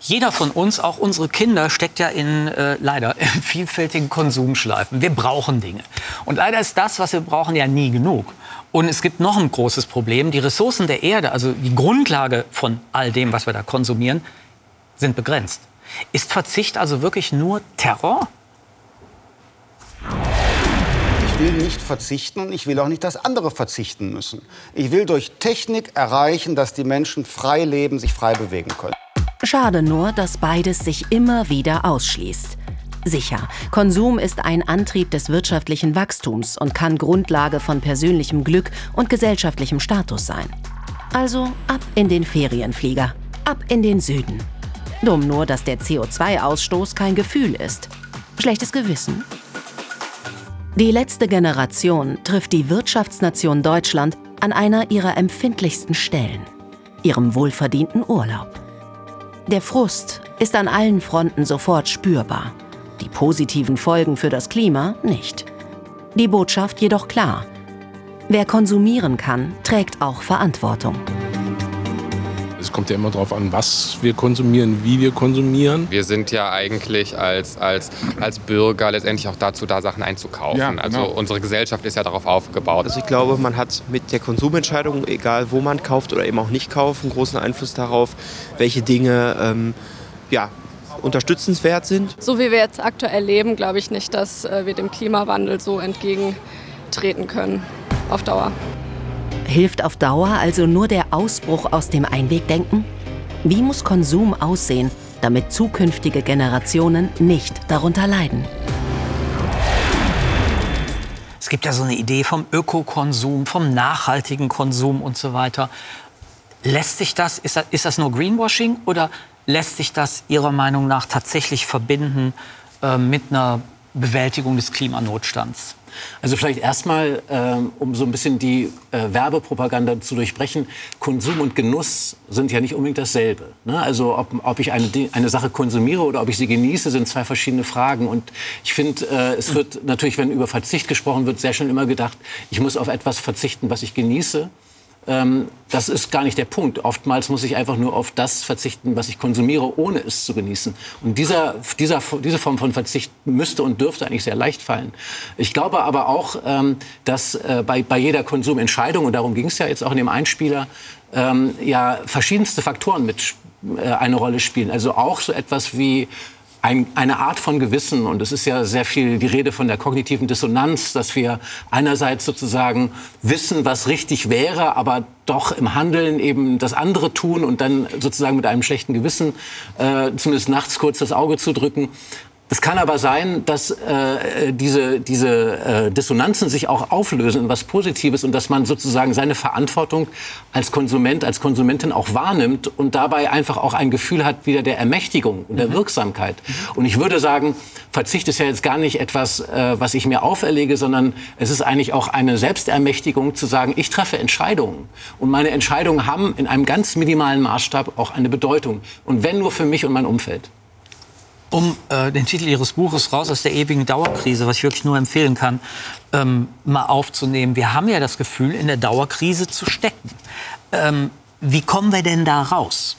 Speaker 1: Jeder von uns, auch unsere Kinder, steckt ja in äh, leider [LAUGHS] in vielfältigen Konsumschleifen. Wir brauchen Dinge. Und leider ist das, was wir brauchen, ja nie genug. Und es gibt noch ein großes Problem. Die Ressourcen der Erde, also die Grundlage von all dem, was wir da konsumieren, sind begrenzt. Ist Verzicht also wirklich nur Terror?
Speaker 14: Ich will nicht verzichten und ich will auch nicht, dass andere verzichten müssen. Ich will durch Technik erreichen, dass die Menschen frei leben, sich frei bewegen können.
Speaker 6: Schade nur, dass beides sich immer wieder ausschließt. Sicher, Konsum ist ein Antrieb des wirtschaftlichen Wachstums und kann Grundlage von persönlichem Glück und gesellschaftlichem Status sein. Also ab in den Ferienflieger, ab in den Süden. Dumm nur, dass der CO2-Ausstoß kein Gefühl ist. Schlechtes Gewissen? Die letzte Generation trifft die Wirtschaftsnation Deutschland an einer ihrer empfindlichsten Stellen, ihrem wohlverdienten Urlaub. Der Frust ist an allen Fronten sofort spürbar. Die positiven Folgen für das Klima nicht. Die Botschaft jedoch klar. Wer konsumieren kann, trägt auch Verantwortung.
Speaker 15: Es kommt ja immer darauf an, was wir konsumieren, wie wir konsumieren.
Speaker 16: Wir sind ja eigentlich als, als, als Bürger letztendlich auch dazu da, Sachen einzukaufen. Ja, genau. Also unsere Gesellschaft ist ja darauf aufgebaut.
Speaker 5: Also ich glaube, man hat mit der Konsumentscheidung, egal wo man kauft oder eben auch nicht kauft, einen großen Einfluss darauf, welche Dinge ähm, ja, unterstützenswert sind.
Speaker 17: So wie wir jetzt aktuell leben, glaube ich nicht, dass äh, wir dem Klimawandel so entgegentreten können auf Dauer.
Speaker 6: Hilft auf Dauer also nur der Ausbruch aus dem Einwegdenken? Wie muss Konsum aussehen, damit zukünftige Generationen nicht darunter leiden?
Speaker 1: Es gibt ja so eine Idee vom Ökokonsum, vom nachhaltigen Konsum und so weiter. Lässt sich das, ist das, ist das nur Greenwashing oder lässt sich das Ihrer Meinung nach tatsächlich verbinden äh, mit einer Bewältigung des Klimanotstands?
Speaker 13: Also vielleicht erstmal, ähm, um so ein bisschen die äh, Werbepropaganda zu durchbrechen, Konsum und Genuss sind ja nicht unbedingt dasselbe. Ne? Also ob, ob ich eine, eine Sache konsumiere oder ob ich sie genieße, sind zwei verschiedene Fragen. Und ich finde, äh, es wird natürlich, wenn über Verzicht gesprochen wird, sehr schnell immer gedacht, ich muss auf etwas verzichten, was ich genieße. Ähm, das ist gar nicht der Punkt. Oftmals muss ich einfach nur auf das verzichten, was ich konsumiere, ohne es zu genießen. Und dieser, dieser, diese Form von Verzicht müsste und dürfte eigentlich sehr leicht fallen. Ich glaube aber auch, ähm, dass äh, bei, bei jeder Konsumentscheidung, und darum ging es ja jetzt auch in dem Einspieler, ähm, ja verschiedenste Faktoren mit äh, eine Rolle spielen. Also auch so etwas wie ein, eine Art von Gewissen. Und es ist ja sehr viel die Rede von der kognitiven Dissonanz, dass wir einerseits sozusagen wissen, was richtig wäre, aber doch im Handeln eben das andere tun und dann sozusagen mit einem schlechten Gewissen äh, zumindest nachts kurz das Auge zu drücken. Es kann aber sein, dass äh, diese, diese äh, Dissonanzen sich auch auflösen in was Positives und dass man sozusagen seine Verantwortung als Konsument, als Konsumentin auch wahrnimmt und dabei einfach auch ein Gefühl hat wieder der Ermächtigung und der mhm. Wirksamkeit. Und ich würde sagen, Verzicht ist ja jetzt gar nicht etwas, äh, was ich mir auferlege, sondern es ist eigentlich auch eine Selbstermächtigung zu sagen, ich treffe Entscheidungen. Und meine Entscheidungen haben in einem ganz minimalen Maßstab auch eine Bedeutung. Und wenn nur für mich und mein Umfeld
Speaker 1: um äh, den Titel Ihres Buches Raus aus der ewigen Dauerkrise, was ich wirklich nur empfehlen kann, ähm, mal aufzunehmen. Wir haben ja das Gefühl, in der Dauerkrise zu stecken. Ähm, wie kommen wir denn da raus?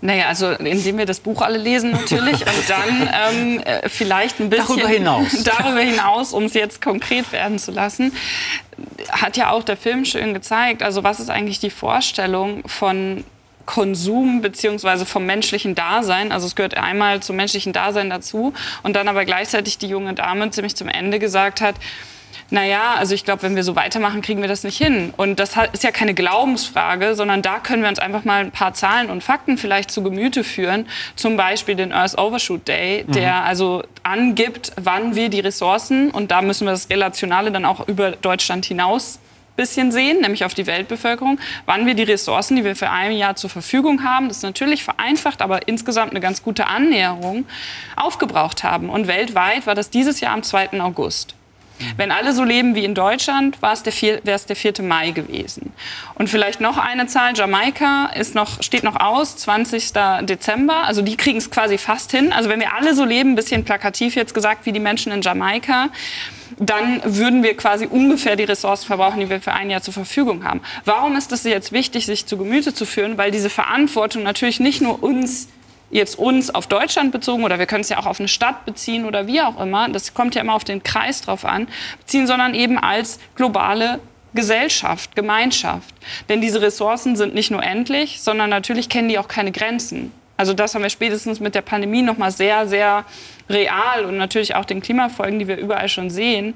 Speaker 12: Naja, also indem wir das Buch alle lesen natürlich und dann [LAUGHS] ähm, äh, vielleicht ein bisschen
Speaker 1: darüber hinaus, [LAUGHS]
Speaker 12: darüber hinaus um es jetzt konkret werden zu lassen, hat ja auch der Film schön gezeigt. Also was ist eigentlich die Vorstellung von Konsum beziehungsweise vom menschlichen Dasein. Also es gehört einmal zum menschlichen Dasein dazu und dann aber gleichzeitig die junge Dame ziemlich zum Ende gesagt hat, naja, also ich glaube, wenn wir so weitermachen, kriegen wir das nicht hin. Und das ist ja keine Glaubensfrage, sondern da können wir uns einfach mal ein paar Zahlen und Fakten vielleicht zu Gemüte führen. Zum Beispiel den Earth Overshoot Day, der mhm. also angibt, wann wir die Ressourcen, und da müssen wir das Relationale dann auch über Deutschland hinaus bisschen sehen, nämlich auf die Weltbevölkerung, wann wir die Ressourcen, die wir für ein Jahr zur Verfügung haben, das ist natürlich vereinfacht, aber insgesamt eine ganz gute Annäherung, aufgebraucht haben. Und weltweit war das dieses Jahr am 2. August. Wenn alle so leben wie in Deutschland, wäre es der 4. Mai gewesen. Und vielleicht noch eine Zahl, Jamaika ist noch, steht noch aus, 20. Dezember. Also die kriegen es quasi fast hin. Also wenn wir alle so leben, ein bisschen plakativ jetzt gesagt, wie die Menschen in Jamaika, dann würden wir quasi ungefähr die Ressourcen verbrauchen, die wir für ein Jahr zur Verfügung haben. Warum ist es jetzt wichtig, sich zu Gemüte zu führen? Weil diese Verantwortung natürlich nicht nur uns jetzt uns auf Deutschland bezogen oder wir können es ja auch auf eine Stadt beziehen oder wie auch immer, das kommt ja immer auf den Kreis drauf an, beziehen, sondern eben als globale Gesellschaft, Gemeinschaft. Denn diese Ressourcen sind nicht nur endlich, sondern natürlich kennen die auch keine Grenzen. Also das haben wir spätestens mit der Pandemie noch mal sehr, sehr real und natürlich auch den Klimafolgen, die wir überall schon sehen,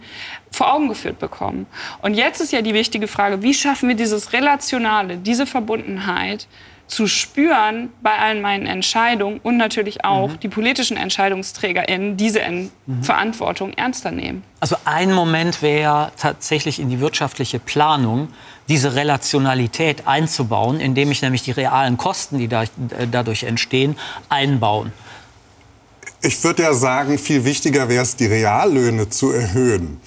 Speaker 12: vor Augen geführt bekommen. Und jetzt ist ja die wichtige Frage, wie schaffen wir dieses Relationale, diese Verbundenheit zu spüren bei allen meinen Entscheidungen und natürlich auch mhm. die politischen EntscheidungsträgerInnen diese mhm. Verantwortung ernster nehmen.
Speaker 1: Also ein Moment wäre tatsächlich in die wirtschaftliche Planung diese Relationalität einzubauen, indem ich nämlich die realen Kosten, die da, äh, dadurch entstehen, einbauen.
Speaker 11: Ich würde ja sagen, viel wichtiger wäre es, die Reallöhne zu erhöhen.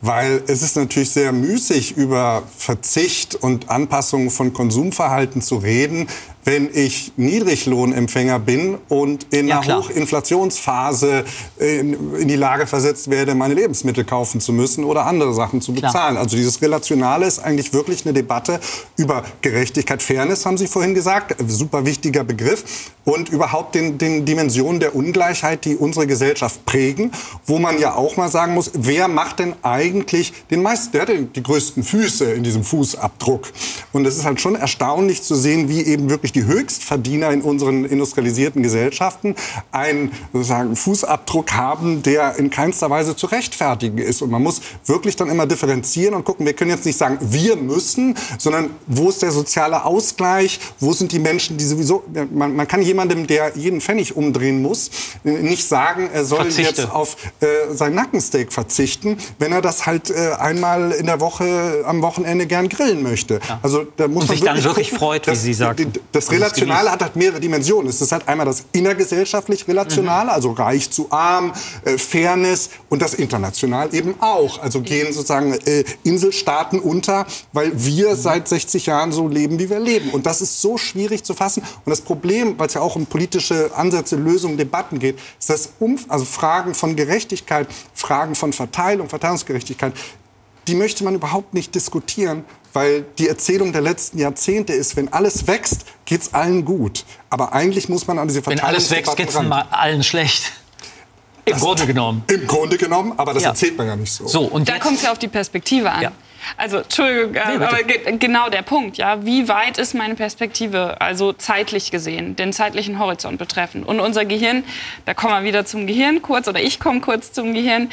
Speaker 11: Weil es ist natürlich sehr müßig, über Verzicht und Anpassungen von Konsumverhalten zu reden, wenn ich Niedriglohnempfänger bin und in ja, einer klar. Hochinflationsphase in, in, die Lage versetzt werde, meine Lebensmittel kaufen zu müssen oder andere Sachen zu bezahlen. Klar. Also dieses Relationale ist eigentlich wirklich eine Debatte über Gerechtigkeit, Fairness, haben Sie vorhin gesagt, super wichtiger Begriff, und überhaupt den, den Dimensionen der Ungleichheit, die unsere Gesellschaft prägen, wo man ja auch mal sagen muss, wer macht denn eigentlich den meisten, der hat die größten Füße in diesem Fußabdruck. Und es ist halt schon erstaunlich zu sehen, wie eben wirklich die die Höchstverdiener in unseren industrialisierten Gesellschaften einen sozusagen Fußabdruck haben, der in keinster Weise zu rechtfertigen ist. Und man muss wirklich dann immer differenzieren und gucken, wir können jetzt nicht sagen, wir müssen, sondern wo ist der soziale Ausgleich, wo sind die Menschen, die sowieso, man, man kann jemandem, der jeden Pfennig umdrehen muss, nicht sagen, er soll Verzichte. jetzt auf äh, sein Nackensteak verzichten, wenn er das halt äh, einmal in der Woche am Wochenende gern grillen möchte.
Speaker 1: Ja. Also da muss und man sich wirklich dann wirklich gucken, freut, wie Sie sagen.
Speaker 11: Das das Relationale hat halt mehrere Dimensionen. Es ist halt einmal das innergesellschaftlich Relationale, mhm. also reich zu arm, äh, Fairness und das international eben auch. Also gehen sozusagen äh, Inselstaaten unter, weil wir mhm. seit 60 Jahren so leben, wie wir leben. Und das ist so schwierig zu fassen. Und das Problem, weil es ja auch um politische Ansätze, Lösungen, Debatten geht, ist das um, also Fragen von Gerechtigkeit, Fragen von Verteilung, Verteilungsgerechtigkeit, die möchte man überhaupt nicht diskutieren, weil die Erzählung der letzten Jahrzehnte ist, wenn alles wächst, geht es allen gut. Aber eigentlich muss man an diese
Speaker 1: Verteilung Wenn alles wächst, geht es allen schlecht. Im das Grunde genommen.
Speaker 11: Im Grunde genommen, aber das ja. erzählt man ja nicht so.
Speaker 12: so und da kommt es ja auf die Perspektive an. Ja. Also, Entschuldigung, äh,
Speaker 1: Nee,
Speaker 12: aber ge genau der Punkt, ja. Wie weit ist meine Perspektive, also zeitlich gesehen, den zeitlichen Horizont betreffend? Und unser Gehirn, da kommen wir wieder zum Gehirn kurz, oder ich komme kurz zum Gehirn,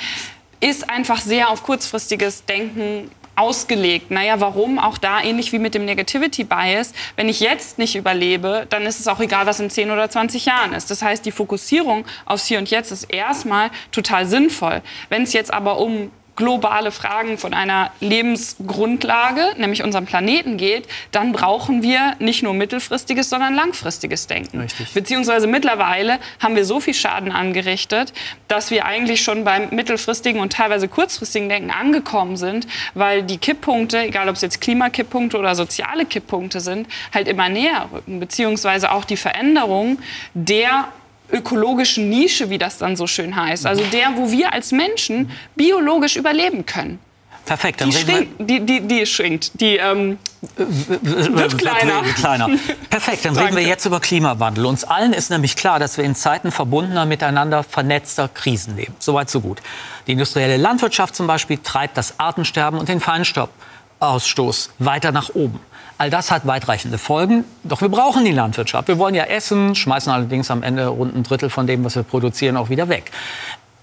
Speaker 12: ist einfach sehr auf kurzfristiges Denken ausgelegt. Naja, warum? Auch da ähnlich wie mit dem Negativity Bias. Wenn ich jetzt nicht überlebe, dann ist es auch egal, was in 10 oder 20 Jahren ist. Das heißt, die Fokussierung aufs Hier und Jetzt ist erstmal total sinnvoll. Wenn es jetzt aber um globale Fragen von einer Lebensgrundlage, nämlich unserem Planeten geht, dann brauchen wir nicht nur mittelfristiges, sondern langfristiges Denken.
Speaker 1: Richtig.
Speaker 12: Beziehungsweise mittlerweile haben wir so viel Schaden angerichtet, dass wir eigentlich schon beim mittelfristigen und teilweise kurzfristigen Denken angekommen sind, weil die Kipppunkte, egal ob es jetzt Klimakipppunkte oder soziale Kipppunkte sind, halt immer näher rücken. Beziehungsweise auch die Veränderung der ökologischen Nische, wie das dann so schön heißt. Also der, wo wir als Menschen biologisch überleben können.
Speaker 1: Perfekt, dann
Speaker 12: Die,
Speaker 1: reden wir
Speaker 12: die, die, die schwingt. Die ähm, wird kleiner.
Speaker 1: Wird kleiner. Perfekt, dann reden wir jetzt über Klimawandel. Uns allen ist nämlich klar, dass wir in Zeiten verbundener, miteinander vernetzter Krisen leben. Soweit, so gut. Die industrielle Landwirtschaft zum Beispiel treibt das Artensterben und den Feinstaubausstoß weiter nach oben. All das hat weitreichende Folgen. Doch wir brauchen die Landwirtschaft. Wir wollen ja essen, schmeißen allerdings am Ende rund ein Drittel von dem, was wir produzieren, auch wieder weg.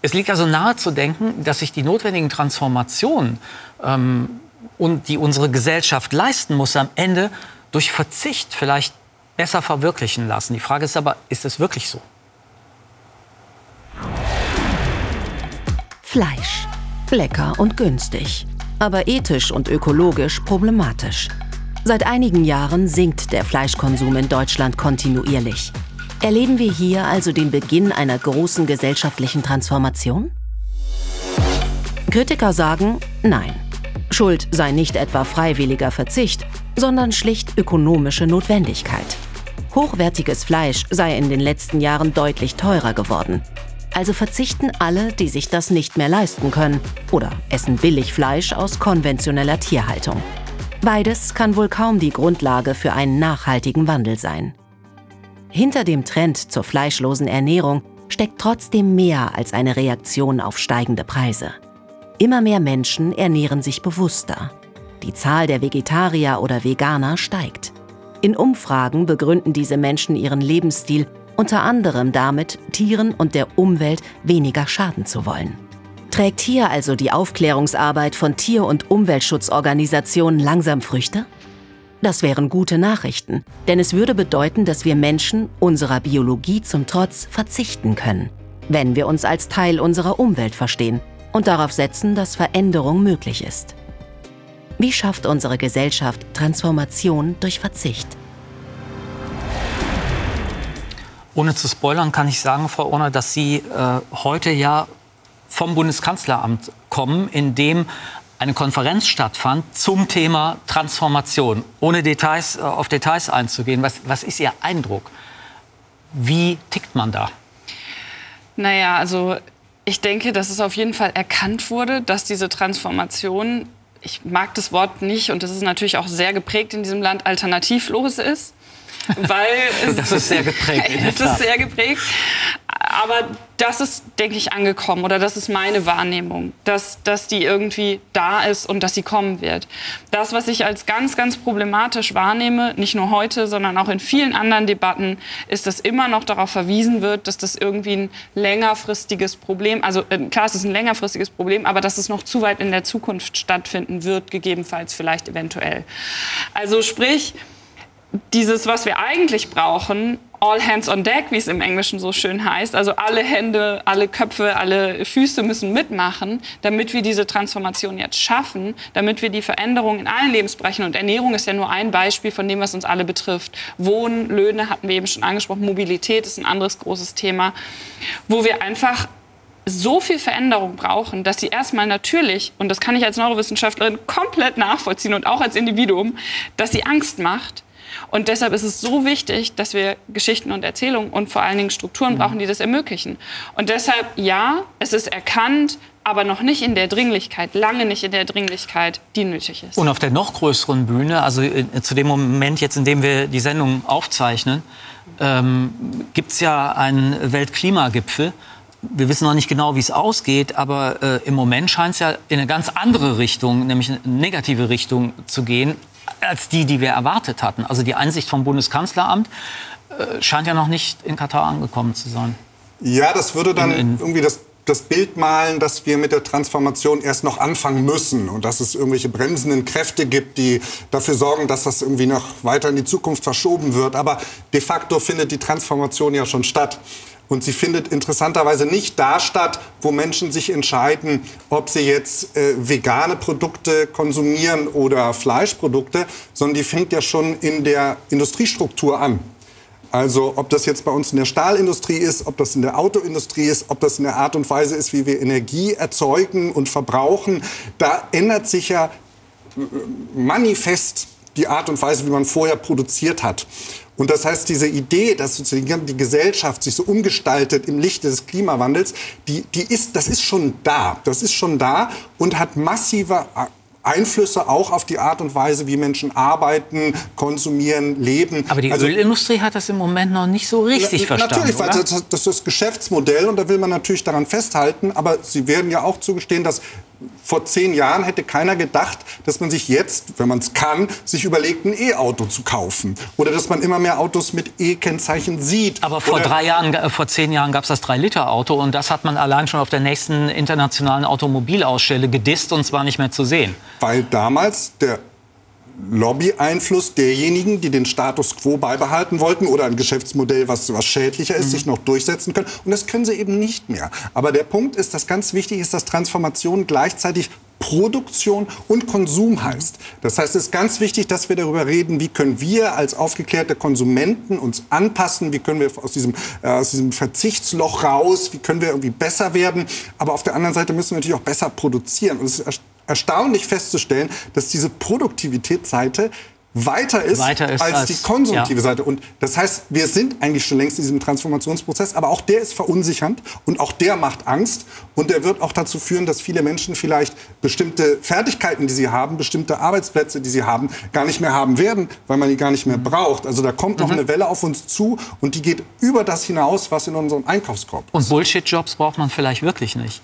Speaker 1: Es liegt also nahe zu denken, dass sich die notwendigen Transformationen ähm, und die unsere Gesellschaft leisten muss, am Ende durch Verzicht vielleicht besser verwirklichen lassen. Die Frage ist aber, ist es wirklich so?
Speaker 6: Fleisch. Lecker und günstig. Aber ethisch und ökologisch problematisch. Seit einigen Jahren sinkt der Fleischkonsum in Deutschland kontinuierlich. Erleben wir hier also den Beginn einer großen gesellschaftlichen Transformation? Kritiker sagen, nein. Schuld sei nicht etwa freiwilliger Verzicht, sondern schlicht ökonomische Notwendigkeit. Hochwertiges Fleisch sei in den letzten Jahren deutlich teurer geworden. Also verzichten alle, die sich das nicht mehr leisten können oder essen billig Fleisch aus konventioneller Tierhaltung. Beides kann wohl kaum die Grundlage für einen nachhaltigen Wandel sein. Hinter dem Trend zur fleischlosen Ernährung steckt trotzdem mehr als eine Reaktion auf steigende Preise. Immer mehr Menschen ernähren sich bewusster. Die Zahl der Vegetarier oder Veganer steigt. In Umfragen begründen diese Menschen ihren Lebensstil unter anderem damit, Tieren und der Umwelt weniger schaden zu wollen. Trägt hier also die Aufklärungsarbeit von Tier- und Umweltschutzorganisationen langsam Früchte? Das wären gute Nachrichten, denn es würde bedeuten, dass wir Menschen unserer Biologie zum Trotz verzichten können, wenn wir uns als Teil unserer Umwelt verstehen und darauf setzen, dass Veränderung möglich ist. Wie schafft unsere Gesellschaft Transformation durch Verzicht?
Speaker 1: Ohne zu spoilern kann ich sagen, Frau Orner, dass Sie äh, heute ja vom Bundeskanzleramt kommen, in dem eine Konferenz stattfand zum Thema Transformation. Ohne Details, äh, auf Details einzugehen, was, was ist Ihr Eindruck? Wie tickt man da?
Speaker 12: Naja, also ich denke, dass es auf jeden Fall erkannt wurde, dass diese Transformation, ich mag das Wort nicht und das ist natürlich auch sehr geprägt in diesem Land, alternativlos ist. Weil [LAUGHS] es,
Speaker 1: Das ist sehr geprägt,
Speaker 12: es ist sehr geprägt. Aber das ist, denke ich, angekommen oder das ist meine Wahrnehmung, dass, dass die irgendwie da ist und dass sie kommen wird. Das, was ich als ganz, ganz problematisch wahrnehme, nicht nur heute, sondern auch in vielen anderen Debatten, ist, dass immer noch darauf verwiesen wird, dass das irgendwie ein längerfristiges Problem, also äh, klar, es ist ein längerfristiges Problem, aber dass es noch zu weit in der Zukunft stattfinden wird, gegebenenfalls vielleicht eventuell. Also sprich, dieses, was wir eigentlich brauchen, all hands on deck, wie es im Englischen so schön heißt, also alle Hände, alle Köpfe, alle Füße müssen mitmachen, damit wir diese Transformation jetzt schaffen, damit wir die Veränderung in allen Lebensbereichen, und Ernährung ist ja nur ein Beispiel von dem, was uns alle betrifft. Wohnen, Löhne hatten wir eben schon angesprochen, Mobilität ist ein anderes großes Thema, wo wir einfach so viel Veränderung brauchen, dass sie erstmal natürlich, und das kann ich als Neurowissenschaftlerin komplett nachvollziehen und auch als Individuum, dass sie Angst macht. Und deshalb ist es so wichtig, dass wir Geschichten und Erzählungen und vor allen Dingen Strukturen brauchen, die das ermöglichen. Und deshalb, ja, es ist erkannt, aber noch nicht in der Dringlichkeit, lange nicht in der Dringlichkeit, die nötig ist.
Speaker 1: Und auf der noch größeren Bühne, also äh, zu dem Moment jetzt, in dem wir die Sendung aufzeichnen, ähm, gibt es ja einen Weltklimagipfel. wir wissen noch nicht genau, wie es ausgeht, aber äh, im Moment scheint es ja in eine ganz andere Richtung, nämlich eine negative Richtung zu gehen, als die, die wir erwartet hatten. Also die Einsicht vom Bundeskanzleramt äh, scheint ja noch nicht in Katar angekommen zu sein.
Speaker 11: Ja, das würde dann in, in irgendwie das das Bild malen, dass wir mit der Transformation erst noch anfangen müssen und dass es irgendwelche bremsenden Kräfte gibt, die dafür sorgen, dass das irgendwie noch weiter in die Zukunft verschoben wird. Aber de facto findet die Transformation ja schon statt. Und sie findet interessanterweise nicht da statt, wo Menschen sich entscheiden, ob sie jetzt äh, vegane Produkte konsumieren oder Fleischprodukte, sondern die fängt ja schon in der Industriestruktur an. Also ob das jetzt bei uns in der Stahlindustrie ist, ob das in der Autoindustrie ist, ob das in der Art und Weise ist, wie wir Energie erzeugen und verbrauchen, da ändert sich ja äh, manifest die Art und Weise, wie man vorher produziert hat. Und das heißt, diese Idee, dass sozusagen die Gesellschaft sich so umgestaltet im Lichte des Klimawandels, die, die ist, das ist schon da. Das ist schon da und hat massive Einflüsse auch auf die Art und Weise, wie Menschen arbeiten, konsumieren, leben.
Speaker 1: Aber die also, Ölindustrie hat das im Moment noch nicht so richtig na, verstanden.
Speaker 11: Natürlich, weil das, das ist das Geschäftsmodell und da will man natürlich daran festhalten. Aber Sie werden ja auch zugestehen, dass vor zehn Jahren hätte keiner gedacht, dass man sich jetzt, wenn man es kann, sich überlegt, ein E-Auto zu kaufen. Oder dass man immer mehr Autos mit E-Kennzeichen sieht.
Speaker 1: Aber vor
Speaker 11: Oder
Speaker 1: drei Jahren, äh, vor zehn Jahren gab es das 3-Liter-Auto und das hat man allein schon auf der nächsten internationalen Automobilausstelle gedisst und zwar nicht mehr zu sehen.
Speaker 11: Weil damals der Lobby-Einfluss derjenigen, die den Status quo beibehalten wollten oder ein Geschäftsmodell, was, was schädlicher ist, mhm. sich noch durchsetzen können. Und das können sie eben nicht mehr. Aber der Punkt ist, dass ganz wichtig ist, dass Transformation gleichzeitig Produktion und Konsum heißt. Das heißt, es ist ganz wichtig, dass wir darüber reden, wie können wir als aufgeklärte Konsumenten uns anpassen, wie können wir aus diesem, äh, aus diesem Verzichtsloch raus, wie können wir irgendwie besser werden. Aber auf der anderen Seite müssen wir natürlich auch besser produzieren. Und es ist erstaunlich festzustellen, dass diese Produktivitätsseite weiter ist,
Speaker 1: weiter ist
Speaker 11: als, als, die konsumtive ja. Seite. Und das heißt, wir sind eigentlich schon längst in diesem Transformationsprozess, aber auch der ist verunsichernd und auch der macht Angst und der wird auch dazu führen, dass viele Menschen vielleicht bestimmte Fertigkeiten, die sie haben, bestimmte Arbeitsplätze, die sie haben, gar nicht mehr haben werden, weil man die gar nicht mehr braucht. Also da kommt noch mhm. eine Welle auf uns zu und die geht über das hinaus, was in unserem Einkaufskorb ist.
Speaker 1: Und Bullshit-Jobs braucht man vielleicht wirklich nicht.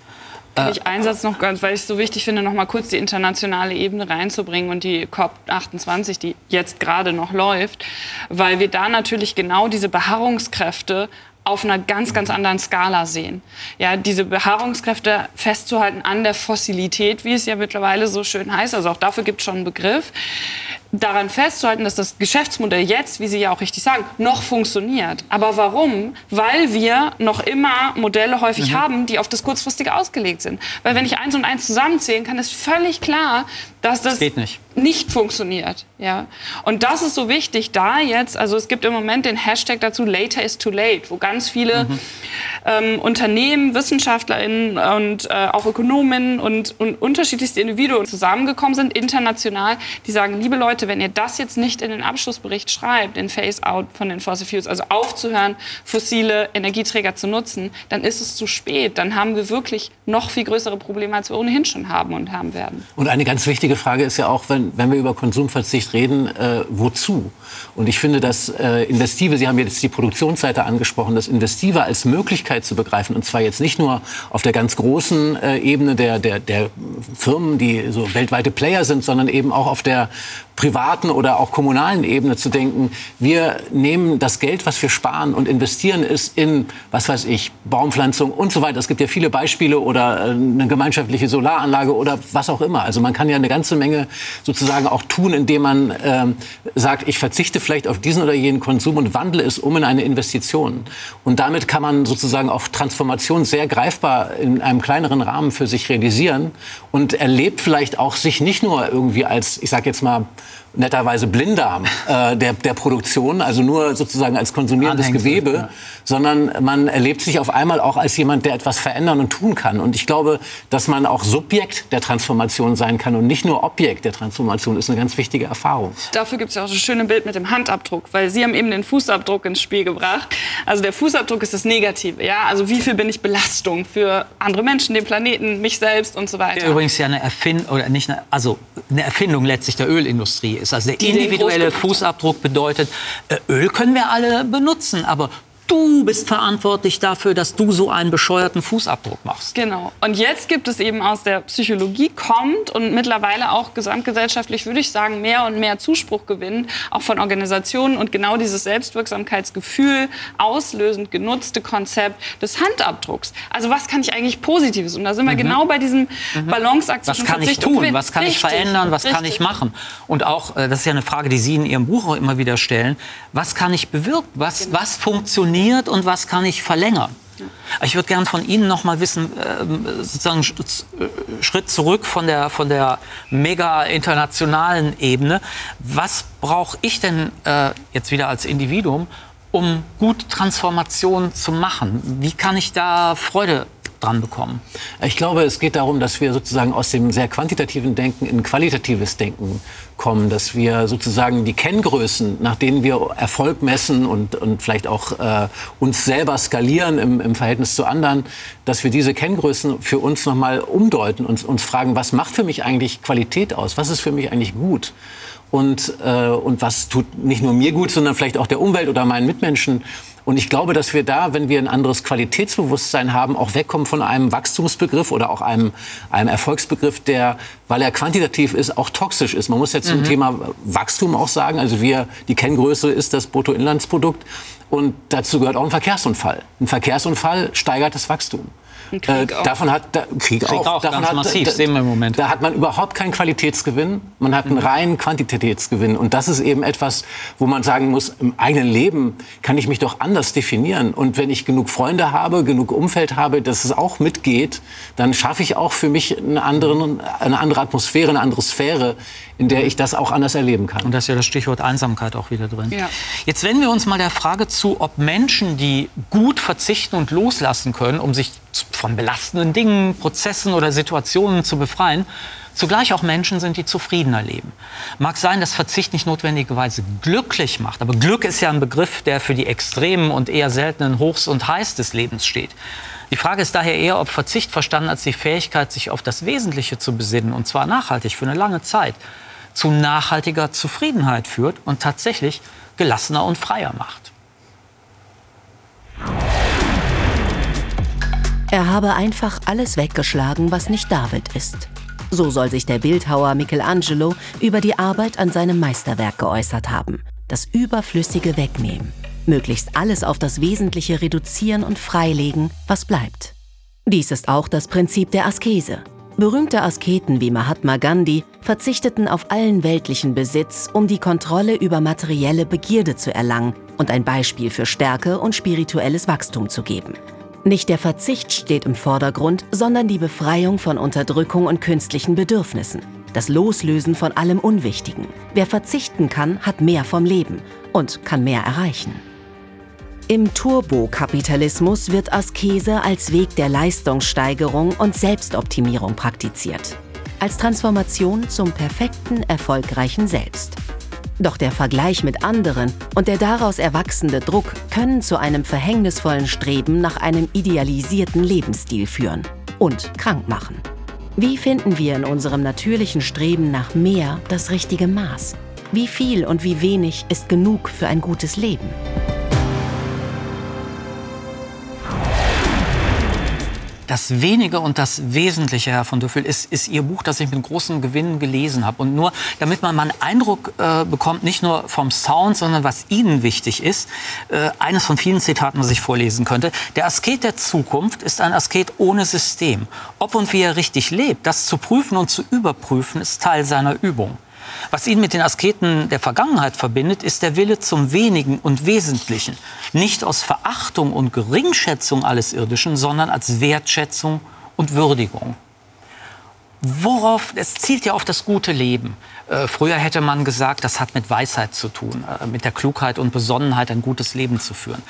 Speaker 12: Kann ich einen Satz noch ganz, weil ich es so wichtig finde, noch mal kurz die internationale Ebene reinzubringen und die COP28, die jetzt gerade noch läuft, weil wir da natürlich genau diese Beharrungskräfte auf einer ganz, ganz anderen Skala sehen. Ja, diese Beharrungskräfte festzuhalten an der Fossilität, wie es ja mittlerweile so schön heißt, also auch dafür gibt es schon einen Begriff, daran festzuhalten, dass das Geschäftsmodell jetzt, wie Sie ja auch richtig sagen, noch funktioniert. Aber warum? Weil wir noch immer Modelle häufig mhm. haben, die auf das Kurzfristige ausgelegt sind. Weil wenn ich eins und eins zusammenzählen kann, ist völlig klar, dass das,
Speaker 1: das nicht.
Speaker 12: nicht. funktioniert. Ja? Und das ist so wichtig, da jetzt, also es gibt im Moment den Hashtag dazu, later is too late, wo ganz viele mhm. Ähm, Unternehmen, WissenschaftlerInnen und äh, auch Ökonomen und, und unterschiedlichste Individuen zusammengekommen sind, international, die sagen, liebe Leute, wenn ihr das jetzt nicht in den Abschlussbericht schreibt, den Phase-out von den Fossil Fuels, also aufzuhören, fossile Energieträger zu nutzen, dann ist es zu spät. Dann haben wir wirklich noch viel größere Probleme, als wir ohnehin schon haben und haben werden.
Speaker 13: Und eine ganz wichtige Frage ist ja auch, wenn, wenn wir über Konsumverzicht reden, äh, wozu? Und ich finde, dass äh, Investive, Sie haben jetzt die Produktionsseite angesprochen, das Investive als Möglichkeit zu begreifen, und zwar jetzt nicht nur auf der ganz großen äh, Ebene der, der, der Firmen, die so weltweite Player sind, sondern eben auch auf der privaten oder auch kommunalen Ebene zu denken, wir nehmen das Geld, was wir sparen und investieren es in, was weiß ich, Baumpflanzung und so weiter. Es gibt ja viele Beispiele oder äh, eine gemeinschaftliche Solaranlage oder was auch immer. Also man kann ja eine ganze Menge sozusagen auch tun, indem man ähm, sagt, ich verzichte vielleicht auf diesen oder jenen Konsum und wandle es um in eine Investition. Und damit kann man sozusagen auch Transformation sehr greifbar in einem kleineren Rahmen für sich realisieren und erlebt vielleicht auch sich nicht nur irgendwie als, ich sage jetzt mal, netterweise Blinddarm [LAUGHS] äh, der, der Produktion, also nur sozusagen als konsumierendes Anhängsel, Gewebe, ja. sondern man erlebt sich auf einmal auch als jemand, der etwas verändern und tun kann. Und ich glaube, dass man auch Subjekt der Transformation sein kann und nicht nur Objekt der Transformation, ist eine ganz wichtige Erfahrung.
Speaker 12: Dafür gibt es ja auch das schöne Bild mit dem Handabdruck, weil Sie haben eben den Fußabdruck ins Spiel gebracht. Also der Fußabdruck ist das Negative, ja. Also wie viel bin ich Belastung für andere Menschen, den Planeten, mich selbst und so weiter.
Speaker 1: Übrigens ja eine Erfindung, oder nicht eine, also eine Erfindung letztlich der Ölindustrie ist. Also der individuelle Fußabdruck bedeutet, äh, Öl können wir alle benutzen, aber du bist verantwortlich dafür, dass du so einen bescheuerten Fußabdruck machst.
Speaker 12: Genau. Und jetzt gibt es eben aus der Psychologie kommt und mittlerweile auch gesamtgesellschaftlich, würde ich sagen, mehr und mehr Zuspruch gewinnt, auch von Organisationen und genau dieses Selbstwirksamkeitsgefühl auslösend genutzte Konzept des Handabdrucks. Also was kann ich eigentlich Positives? Und da sind wir mhm. genau bei diesem mhm. Balanceakt
Speaker 1: Was kann ich tun? Was kann Richtig. ich verändern? Was Richtig. kann ich machen? Und auch, äh, das ist ja eine Frage, die Sie in Ihrem Buch auch immer wieder stellen, was kann ich bewirken? Was, genau. was funktioniert? Funktioniert und was kann ich verlängern. Ich würde gerne von Ihnen noch mal wissen, äh, sozusagen äh, Schritt zurück von der, von der mega internationalen Ebene. Was brauche ich denn äh, jetzt wieder als Individuum, um gut Transformation zu machen? Wie kann ich da Freude dran bekommen?
Speaker 13: Ich glaube, es geht darum, dass wir sozusagen aus dem sehr quantitativen Denken in qualitatives Denken kommen, dass wir sozusagen die Kenngrößen, nach denen wir Erfolg messen und, und vielleicht auch äh, uns selber skalieren im, im Verhältnis zu anderen, dass wir diese Kenngrößen für uns nochmal umdeuten und uns fragen, was macht für mich eigentlich Qualität aus? Was ist für mich eigentlich gut? Und, äh, und was tut nicht nur mir gut, sondern vielleicht auch der Umwelt oder meinen Mitmenschen. Und ich glaube, dass wir da, wenn wir ein anderes Qualitätsbewusstsein haben, auch wegkommen von einem Wachstumsbegriff oder auch einem, einem Erfolgsbegriff, der, weil er quantitativ ist, auch toxisch ist. Man muss jetzt zum mhm. Thema Wachstum auch sagen, also wir, die Kenngröße ist das Bruttoinlandsprodukt und dazu gehört auch ein Verkehrsunfall. Ein Verkehrsunfall steigert das Wachstum. Äh, davon hat da, Krieg,
Speaker 1: Krieg, auch, auch davon ganz hat, massiv,
Speaker 13: da,
Speaker 1: sehen wir im Moment.
Speaker 13: Da hat man überhaupt keinen Qualitätsgewinn, man hat einen mhm. reinen Quantitätsgewinn und das ist eben etwas, wo man sagen muss, im eigenen Leben kann ich mich doch anders definieren und wenn ich genug Freunde habe, genug Umfeld habe, dass es auch mitgeht, dann schaffe ich auch für mich eine, anderen, eine andere Atmosphäre, eine andere Sphäre, in der ich das auch anders erleben kann.
Speaker 1: Und das ist ja das Stichwort Einsamkeit auch wieder drin. Ja. Jetzt wenden wir uns mal der Frage zu, ob Menschen, die gut verzichten und loslassen können, um sich von belastenden Dingen, Prozessen oder Situationen zu befreien, zugleich auch Menschen sind, die zufriedener leben. Mag sein, dass Verzicht nicht notwendigerweise glücklich macht, aber Glück ist ja ein Begriff, der für die extremen und eher seltenen Hochs und Heiß des Lebens steht. Die Frage ist daher eher, ob Verzicht verstanden als die Fähigkeit, sich auf das Wesentliche zu besinnen, und zwar nachhaltig für eine lange Zeit, zu nachhaltiger Zufriedenheit führt und tatsächlich gelassener und freier macht.
Speaker 6: Er habe einfach alles weggeschlagen, was nicht David ist. So soll sich der Bildhauer Michelangelo über die Arbeit an seinem Meisterwerk geäußert haben. Das Überflüssige wegnehmen. Möglichst alles auf das Wesentliche reduzieren und freilegen, was bleibt. Dies ist auch das Prinzip der Askese. Berühmte Asketen wie Mahatma Gandhi verzichteten auf allen weltlichen Besitz, um die Kontrolle über materielle Begierde zu erlangen und ein Beispiel für Stärke und spirituelles Wachstum zu geben. Nicht der Verzicht steht im Vordergrund, sondern die Befreiung von Unterdrückung und künstlichen Bedürfnissen. Das Loslösen von allem Unwichtigen. Wer verzichten kann, hat mehr vom Leben und kann mehr erreichen. Im Turbokapitalismus wird Askese als Weg der Leistungssteigerung und Selbstoptimierung praktiziert. Als Transformation zum perfekten, erfolgreichen Selbst. Doch der Vergleich mit anderen und der daraus erwachsende Druck können zu einem verhängnisvollen Streben nach einem idealisierten Lebensstil führen und krank machen. Wie finden wir in unserem natürlichen Streben nach mehr das richtige Maß? Wie viel und wie wenig ist genug für ein gutes Leben?
Speaker 1: Das Wenige und das Wesentliche, Herr von Düffel, ist, ist Ihr Buch, das ich mit großem Gewinn gelesen habe. Und nur, damit man mal einen Eindruck äh, bekommt, nicht nur vom Sound, sondern was Ihnen wichtig ist, äh, eines von vielen Zitaten, was ich vorlesen könnte. Der Asket der Zukunft ist ein Asket ohne System. Ob und wie er richtig lebt, das zu prüfen und zu überprüfen, ist Teil seiner Übung. Was ihn mit den Asketen der Vergangenheit verbindet, ist der Wille zum Wenigen und Wesentlichen. Nicht aus Verachtung und Geringschätzung alles Irdischen, sondern als Wertschätzung und Würdigung. Worauf, es zielt ja auf das gute Leben. Äh, früher hätte man gesagt, das hat mit Weisheit zu tun, äh, mit der Klugheit und Besonnenheit ein gutes Leben zu führen.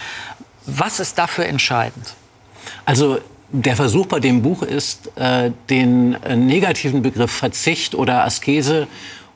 Speaker 1: Was ist dafür entscheidend?
Speaker 13: Also der Versuch bei dem Buch ist, äh, den äh, negativen Begriff Verzicht oder Askese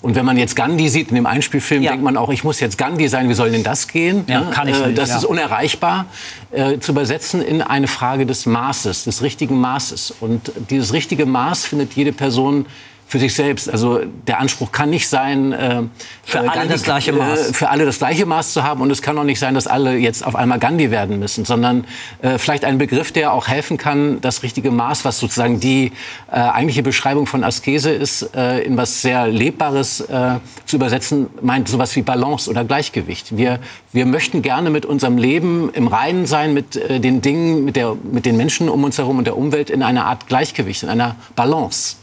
Speaker 13: und wenn man jetzt Gandhi sieht in dem Einspielfilm, ja. denkt man auch, ich muss jetzt Gandhi sein, wie soll denn das gehen?
Speaker 1: Ja, kann ich
Speaker 13: äh,
Speaker 1: nicht,
Speaker 13: das ja. ist unerreichbar äh, zu übersetzen in eine Frage des Maßes, des richtigen Maßes. Und dieses richtige Maß findet jede Person für sich selbst. Also der Anspruch kann nicht sein, äh,
Speaker 1: für alle Gandhi, das gleiche Maß.
Speaker 13: Äh, für alle das gleiche Maß zu haben. Und es kann auch nicht sein, dass alle jetzt auf einmal Gandhi werden müssen, sondern äh, vielleicht ein Begriff, der auch helfen kann, das richtige Maß, was sozusagen die äh, eigentliche Beschreibung von Askese ist, äh, in was sehr Lebbares äh, zu übersetzen, meint sowas wie Balance oder Gleichgewicht. Wir, wir möchten gerne mit unserem Leben im Reinen sein, mit den Dingen, mit, der, mit den Menschen um uns herum und der Umwelt in einer Art Gleichgewicht, in einer Balance.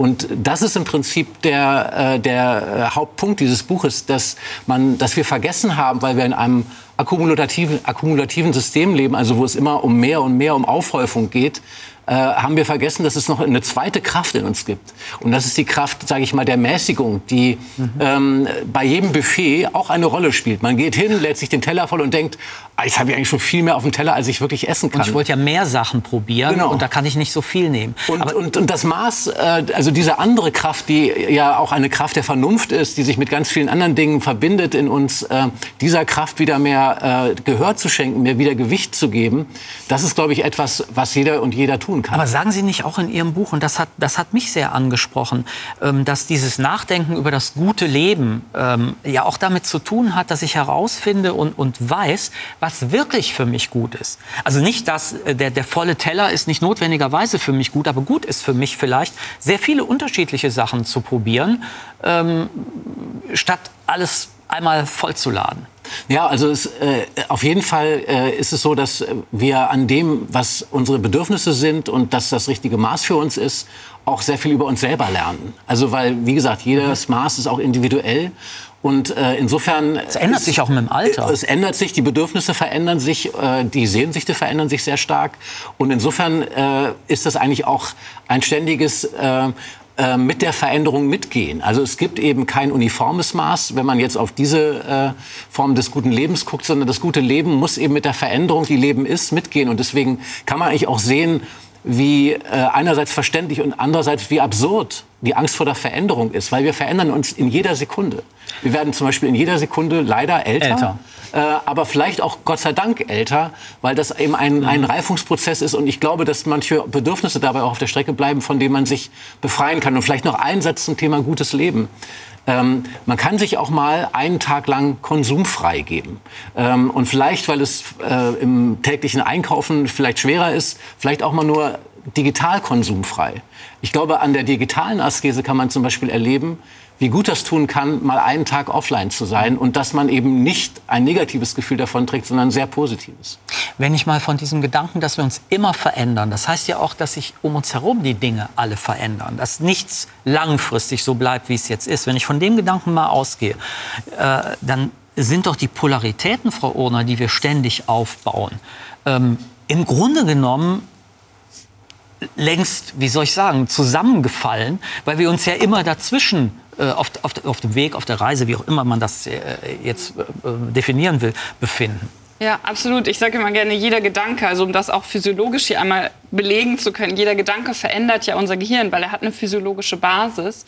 Speaker 13: Und das ist im Prinzip der, äh, der äh, Hauptpunkt dieses Buches, dass, man, dass wir vergessen haben, weil wir in einem akkumulativen, akkumulativen System leben, also wo es immer um mehr und mehr um Aufhäufung geht, äh, haben wir vergessen, dass es noch eine zweite Kraft in uns gibt. Und das ist die Kraft, sage ich mal, der Mäßigung, die mhm. ähm, bei jedem Buffet auch eine Rolle spielt. Man geht hin, lädt sich den Teller voll und denkt, ah, jetzt habe ich eigentlich schon viel mehr auf dem Teller, als ich wirklich essen kann.
Speaker 1: Und ich wollte ja mehr Sachen probieren genau. und da kann ich nicht so viel nehmen.
Speaker 13: Und, und, und das Maß, äh, also diese andere Kraft, die ja auch eine Kraft der Vernunft ist, die sich mit ganz vielen anderen Dingen verbindet in uns, äh, dieser Kraft wieder mehr äh, Gehör zu schenken, mehr wieder Gewicht zu geben, das ist, glaube ich, etwas, was jeder und jeder tun kann.
Speaker 1: Aber sagen Sie nicht auch in Ihrem Buch, und das hat, das hat mich sehr angesprochen, ähm, dass dieses Nachdenken über das gute Leben ähm, ja auch damit zu tun hat, dass ich herausfinde und, und weiß, was wirklich für mich gut ist. Also nicht, dass äh, der, der volle Teller ist nicht notwendigerweise für mich gut, aber gut ist für mich vielleicht, sehr viele unterschiedliche Sachen zu probieren, ähm, statt alles einmal vollzuladen.
Speaker 13: Ja, also es, äh, auf jeden Fall äh, ist es so, dass wir an dem, was unsere Bedürfnisse sind und dass das richtige Maß für uns ist, auch sehr viel über uns selber lernen. Also weil, wie gesagt, jedes Maß ist auch individuell. Und äh, insofern.
Speaker 1: Es ändert sich auch mit dem Alter.
Speaker 13: Es ändert sich, die Bedürfnisse verändern sich, äh, die Sehnsüchte verändern sich sehr stark. Und insofern äh, ist das eigentlich auch ein ständiges äh, mit der Veränderung mitgehen. Also es gibt eben kein uniformes Maß, wenn man jetzt auf diese äh, Form des guten Lebens guckt, sondern das gute Leben muss eben mit der Veränderung, die Leben ist, mitgehen. Und deswegen kann man eigentlich auch sehen, wie äh, einerseits verständlich und andererseits wie absurd die Angst vor der Veränderung ist, weil wir verändern uns in jeder Sekunde. Wir werden zum Beispiel in jeder Sekunde leider älter, älter. Äh, aber vielleicht auch Gott sei Dank älter, weil das eben ein, ein Reifungsprozess ist und ich glaube, dass manche Bedürfnisse dabei auch auf der Strecke bleiben, von denen man sich befreien kann. Und vielleicht noch ein Satz zum Thema gutes Leben. Ähm, man kann sich auch mal einen Tag lang konsumfrei geben. Ähm, und vielleicht, weil es äh, im täglichen Einkaufen vielleicht schwerer ist, vielleicht auch mal nur digital konsumfrei. Ich glaube, an der digitalen Askese kann man zum Beispiel erleben, wie gut das tun kann, mal einen Tag offline zu sein und dass man eben nicht ein negatives Gefühl davon trägt, sondern ein sehr positives.
Speaker 1: Wenn ich mal von diesem Gedanken, dass wir uns immer verändern, das heißt ja auch, dass sich um uns herum die Dinge alle verändern, dass nichts langfristig so bleibt, wie es jetzt ist. Wenn ich von dem Gedanken mal ausgehe, äh, dann sind doch die Polaritäten, Frau Urner, die wir ständig aufbauen, ähm, im Grunde genommen längst, wie soll ich sagen, zusammengefallen, weil wir uns ja immer dazwischen äh, auf, auf, auf, dem Weg, auf der Reise, wie auch immer man das äh, jetzt äh, definieren will, befinden.
Speaker 12: Ja, absolut. Ich sage immer gerne, jeder Gedanke, also um das auch physiologisch hier einmal belegen zu können, jeder Gedanke verändert ja unser Gehirn, weil er hat eine physiologische Basis.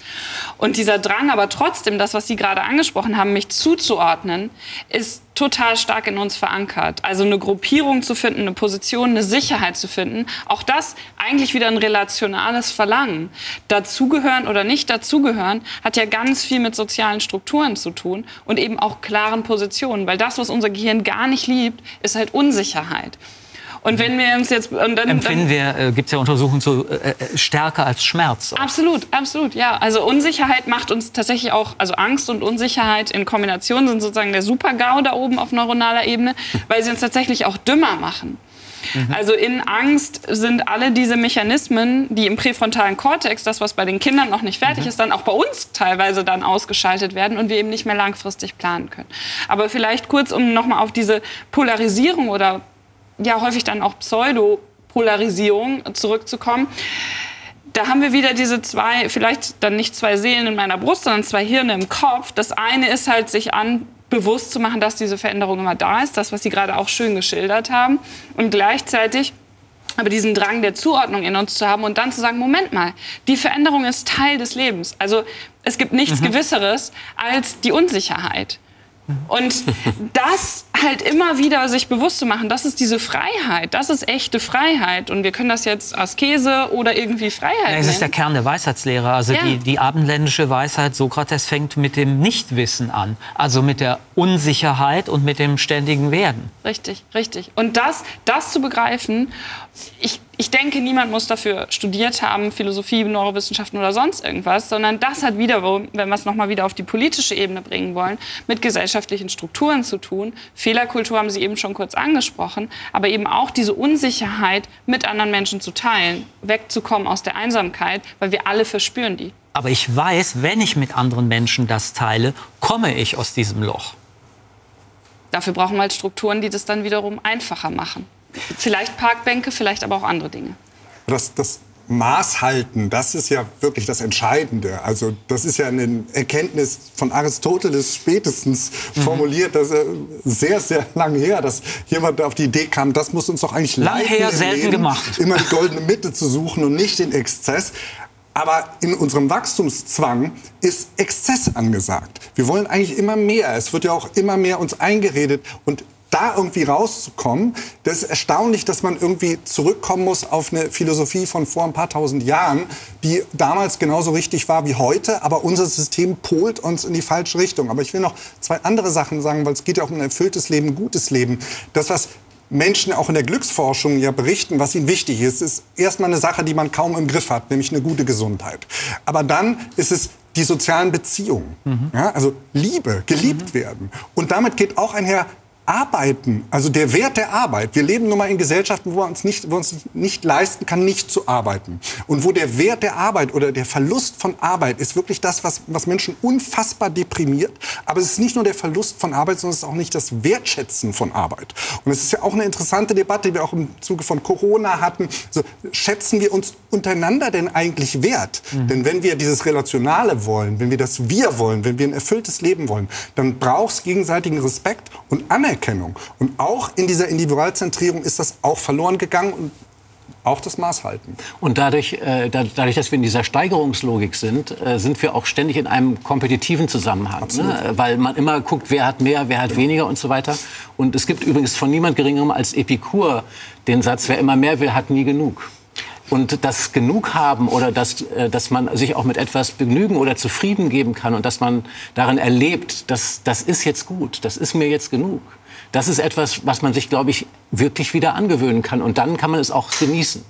Speaker 12: Und dieser Drang, aber trotzdem, das, was Sie gerade angesprochen haben, mich zuzuordnen, ist total stark in uns verankert. Also eine Gruppierung zu finden, eine Position, eine Sicherheit zu finden, auch das eigentlich wieder ein relationales Verlangen. Dazugehören oder nicht dazugehören hat ja ganz viel mit sozialen Strukturen zu tun und eben auch klaren Positionen, weil das, was unser Gehirn gar nicht liebt, ist halt Unsicherheit. Und wenn wir uns jetzt und
Speaker 1: dann empfinden wir, äh, gibt es ja Untersuchungen zu äh, äh, stärker als Schmerz.
Speaker 12: Absolut, absolut, ja. Also Unsicherheit macht uns tatsächlich auch, also Angst und Unsicherheit in Kombination sind sozusagen der Super-GAU da oben auf neuronaler Ebene, weil sie uns tatsächlich auch dümmer machen. Mhm. Also in Angst sind alle diese Mechanismen, die im präfrontalen Kortex, das was bei den Kindern noch nicht fertig mhm. ist, dann auch bei uns teilweise dann ausgeschaltet werden und wir eben nicht mehr langfristig planen können. Aber vielleicht kurz, um nochmal auf diese Polarisierung oder ja häufig dann auch Pseudopolarisierung zurückzukommen. Da haben wir wieder diese zwei, vielleicht dann nicht zwei Seelen in meiner Brust, sondern zwei Hirne im Kopf. Das eine ist halt, sich an bewusst zu machen, dass diese Veränderung immer da ist, das, was Sie gerade auch schön geschildert haben. Und gleichzeitig aber diesen Drang der Zuordnung in uns zu haben und dann zu sagen, Moment mal, die Veränderung ist Teil des Lebens. Also es gibt nichts mhm. Gewisseres als die Unsicherheit. Und das halt immer wieder sich bewusst zu machen, das ist diese Freiheit, das ist echte Freiheit. Und wir können das jetzt Askese oder irgendwie Freiheit
Speaker 1: Ja, es ist der. Kern der Weisheitslehre. Also
Speaker 12: Ja.
Speaker 1: die, die abendländische Weisheit Sokrates fängt mit dem Nichtwissen an. Also mit der Unsicherheit und mit dem ständigen Werden.
Speaker 12: Richtig, richtig. Und das, das zu begreifen, ich, ich denke, niemand muss dafür studiert haben, Philosophie, Neurowissenschaften oder sonst irgendwas, sondern das hat wiederum, wenn wir es nochmal wieder auf die politische Ebene bringen wollen, mit gesellschaftlichen Strukturen zu tun. Fehlerkultur haben Sie eben schon kurz angesprochen, aber eben auch diese Unsicherheit mit anderen Menschen zu teilen, wegzukommen aus der Einsamkeit, weil wir alle verspüren die.
Speaker 1: Aber ich weiß, wenn ich mit anderen Menschen das teile, komme ich aus diesem Loch.
Speaker 12: Dafür brauchen wir halt Strukturen, die das dann wiederum einfacher machen. Vielleicht Parkbänke, vielleicht aber auch andere Dinge.
Speaker 11: Das, das Maß halten, das ist ja wirklich das Entscheidende. Also das ist ja eine Erkenntnis von Aristoteles spätestens formuliert, dass er sehr, sehr lange her, dass jemand auf die Idee kam, das muss uns doch eigentlich
Speaker 1: Lang
Speaker 11: leiten
Speaker 1: her, selten
Speaker 11: Leben,
Speaker 1: gemacht.
Speaker 11: immer die goldene Mitte zu suchen und nicht den Exzess. Aber in unserem Wachstumszwang ist Exzess angesagt. Wir wollen eigentlich immer mehr. Es wird ja auch immer mehr uns eingeredet. Und da irgendwie rauszukommen, das ist erstaunlich, dass man irgendwie zurückkommen muss auf eine Philosophie von vor ein paar tausend Jahren, die damals genauso richtig war wie heute, aber unser System polt uns in die falsche Richtung. Aber ich will noch zwei andere Sachen sagen, weil es geht ja auch um ein erfülltes Leben, ein gutes Leben. Das, was Menschen auch in der Glücksforschung ja berichten, was ihnen wichtig ist, ist erstmal eine Sache, die man kaum im Griff hat, nämlich eine gute Gesundheit. Aber dann ist es die sozialen Beziehungen, ja, also Liebe, geliebt werden. Und damit geht auch einher Arbeiten, also der Wert der Arbeit. Wir leben nun mal in Gesellschaften, wo wir uns nicht, wo uns nicht leisten kann, nicht zu arbeiten. Und wo der Wert der Arbeit oder der Verlust von Arbeit ist wirklich das, was, was Menschen unfassbar deprimiert. Aber es ist nicht nur der Verlust von Arbeit, sondern es ist auch nicht das Wertschätzen von Arbeit. Und es ist ja auch eine interessante Debatte, die wir auch im Zuge von Corona hatten. So, schätzen wir uns untereinander denn eigentlich wert? Denn wenn wir dieses Relationale wollen, wenn wir das Wir wollen, wenn wir ein erfülltes Leben wollen, dann braucht es gegenseitigen Respekt und Anerkennung. Und auch in dieser Individualzentrierung ist das auch verloren gegangen und auch das Maß halten.
Speaker 13: Und dadurch, äh, da, dadurch, dass wir in dieser Steigerungslogik sind, äh, sind wir auch ständig in einem kompetitiven Zusammenhang. Ne? Weil man immer guckt, wer hat mehr, wer hat weniger und so weiter. Und es gibt übrigens von niemand geringerem als Epikur den Satz, wer immer mehr will, hat nie genug. Und das Genug haben oder dass, äh, dass man sich auch mit etwas begnügen oder zufrieden geben kann und dass man darin erlebt, dass das ist jetzt gut, das ist mir jetzt genug. Das ist etwas, was man sich, glaube ich, wirklich wieder angewöhnen kann. Und dann kann man es auch genießen.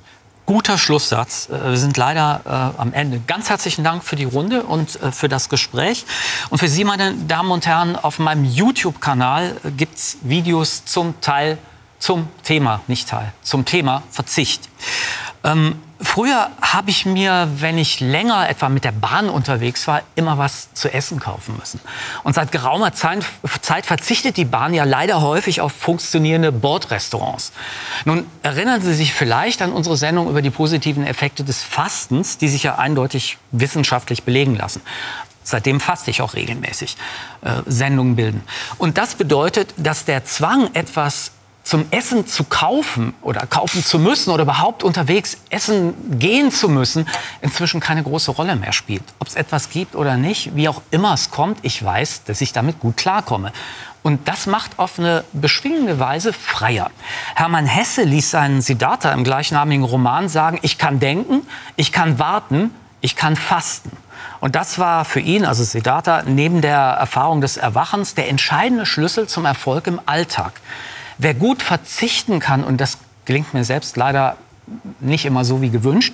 Speaker 1: Guter Schlusssatz. Äh, Wir sind leider äh, am Ende. Ganz herzlichen Dank für die Runde und äh, für das Gespräch. Und für Sie, meine Damen und Herren, auf meinem YouTube-Kanal äh, gibt es Videos zum Teil, zum Thema, nicht Teil, zum Thema Verzicht. Ähm, früher habe ich mir, wenn ich länger etwa mit der Bahn unterwegs war, immer was zu essen kaufen müssen. Und seit geraumer Zeit, Zeit verzichtet die Bahn ja leider häufig auf funktionierende Bordrestaurants. Nun erinnern Sie sich vielleicht an unsere Sendung über die positiven Effekte des Fastens, die sich ja eindeutig wissenschaftlich belegen lassen. Seitdem faste ich auch regelmäßig äh, Sendungen bilden. Und das bedeutet, dass der Zwang, etwas zum Essen zu kaufen oder kaufen zu müssen oder überhaupt unterwegs essen gehen zu müssen, inzwischen keine große Rolle mehr spielt. Ob es etwas gibt oder nicht, wie auch immer es kommt, ich weiß, dass ich damit gut klarkomme. Und das macht auf eine beschwingende Weise freier. Hermann Hesse ließ seinen Siddhartha im gleichnamigen Roman sagen, ich kann denken, ich kann warten, ich kann fasten. Und das war für ihn, also Siddhartha, neben der Erfahrung des Erwachens der entscheidende Schlüssel zum Erfolg im Alltag. Wer gut verzichten kann, und das gelingt mir selbst leider nicht immer so wie gewünscht,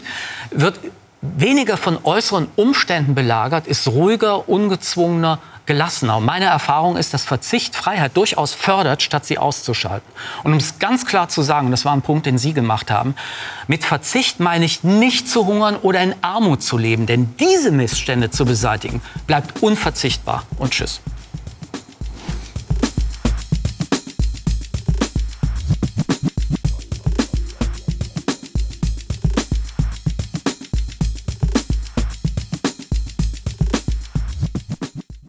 Speaker 1: wird weniger von äußeren Umständen belagert, ist ruhiger, ungezwungener, gelassener. Meine Erfahrung ist, dass Verzicht Freiheit durchaus fördert, statt sie auszuschalten. Und um es ganz klar zu sagen, und das war ein Punkt, den Sie gemacht haben, mit Verzicht meine ich nicht zu hungern oder in Armut zu leben, denn diese Missstände zu beseitigen, bleibt unverzichtbar. Und tschüss.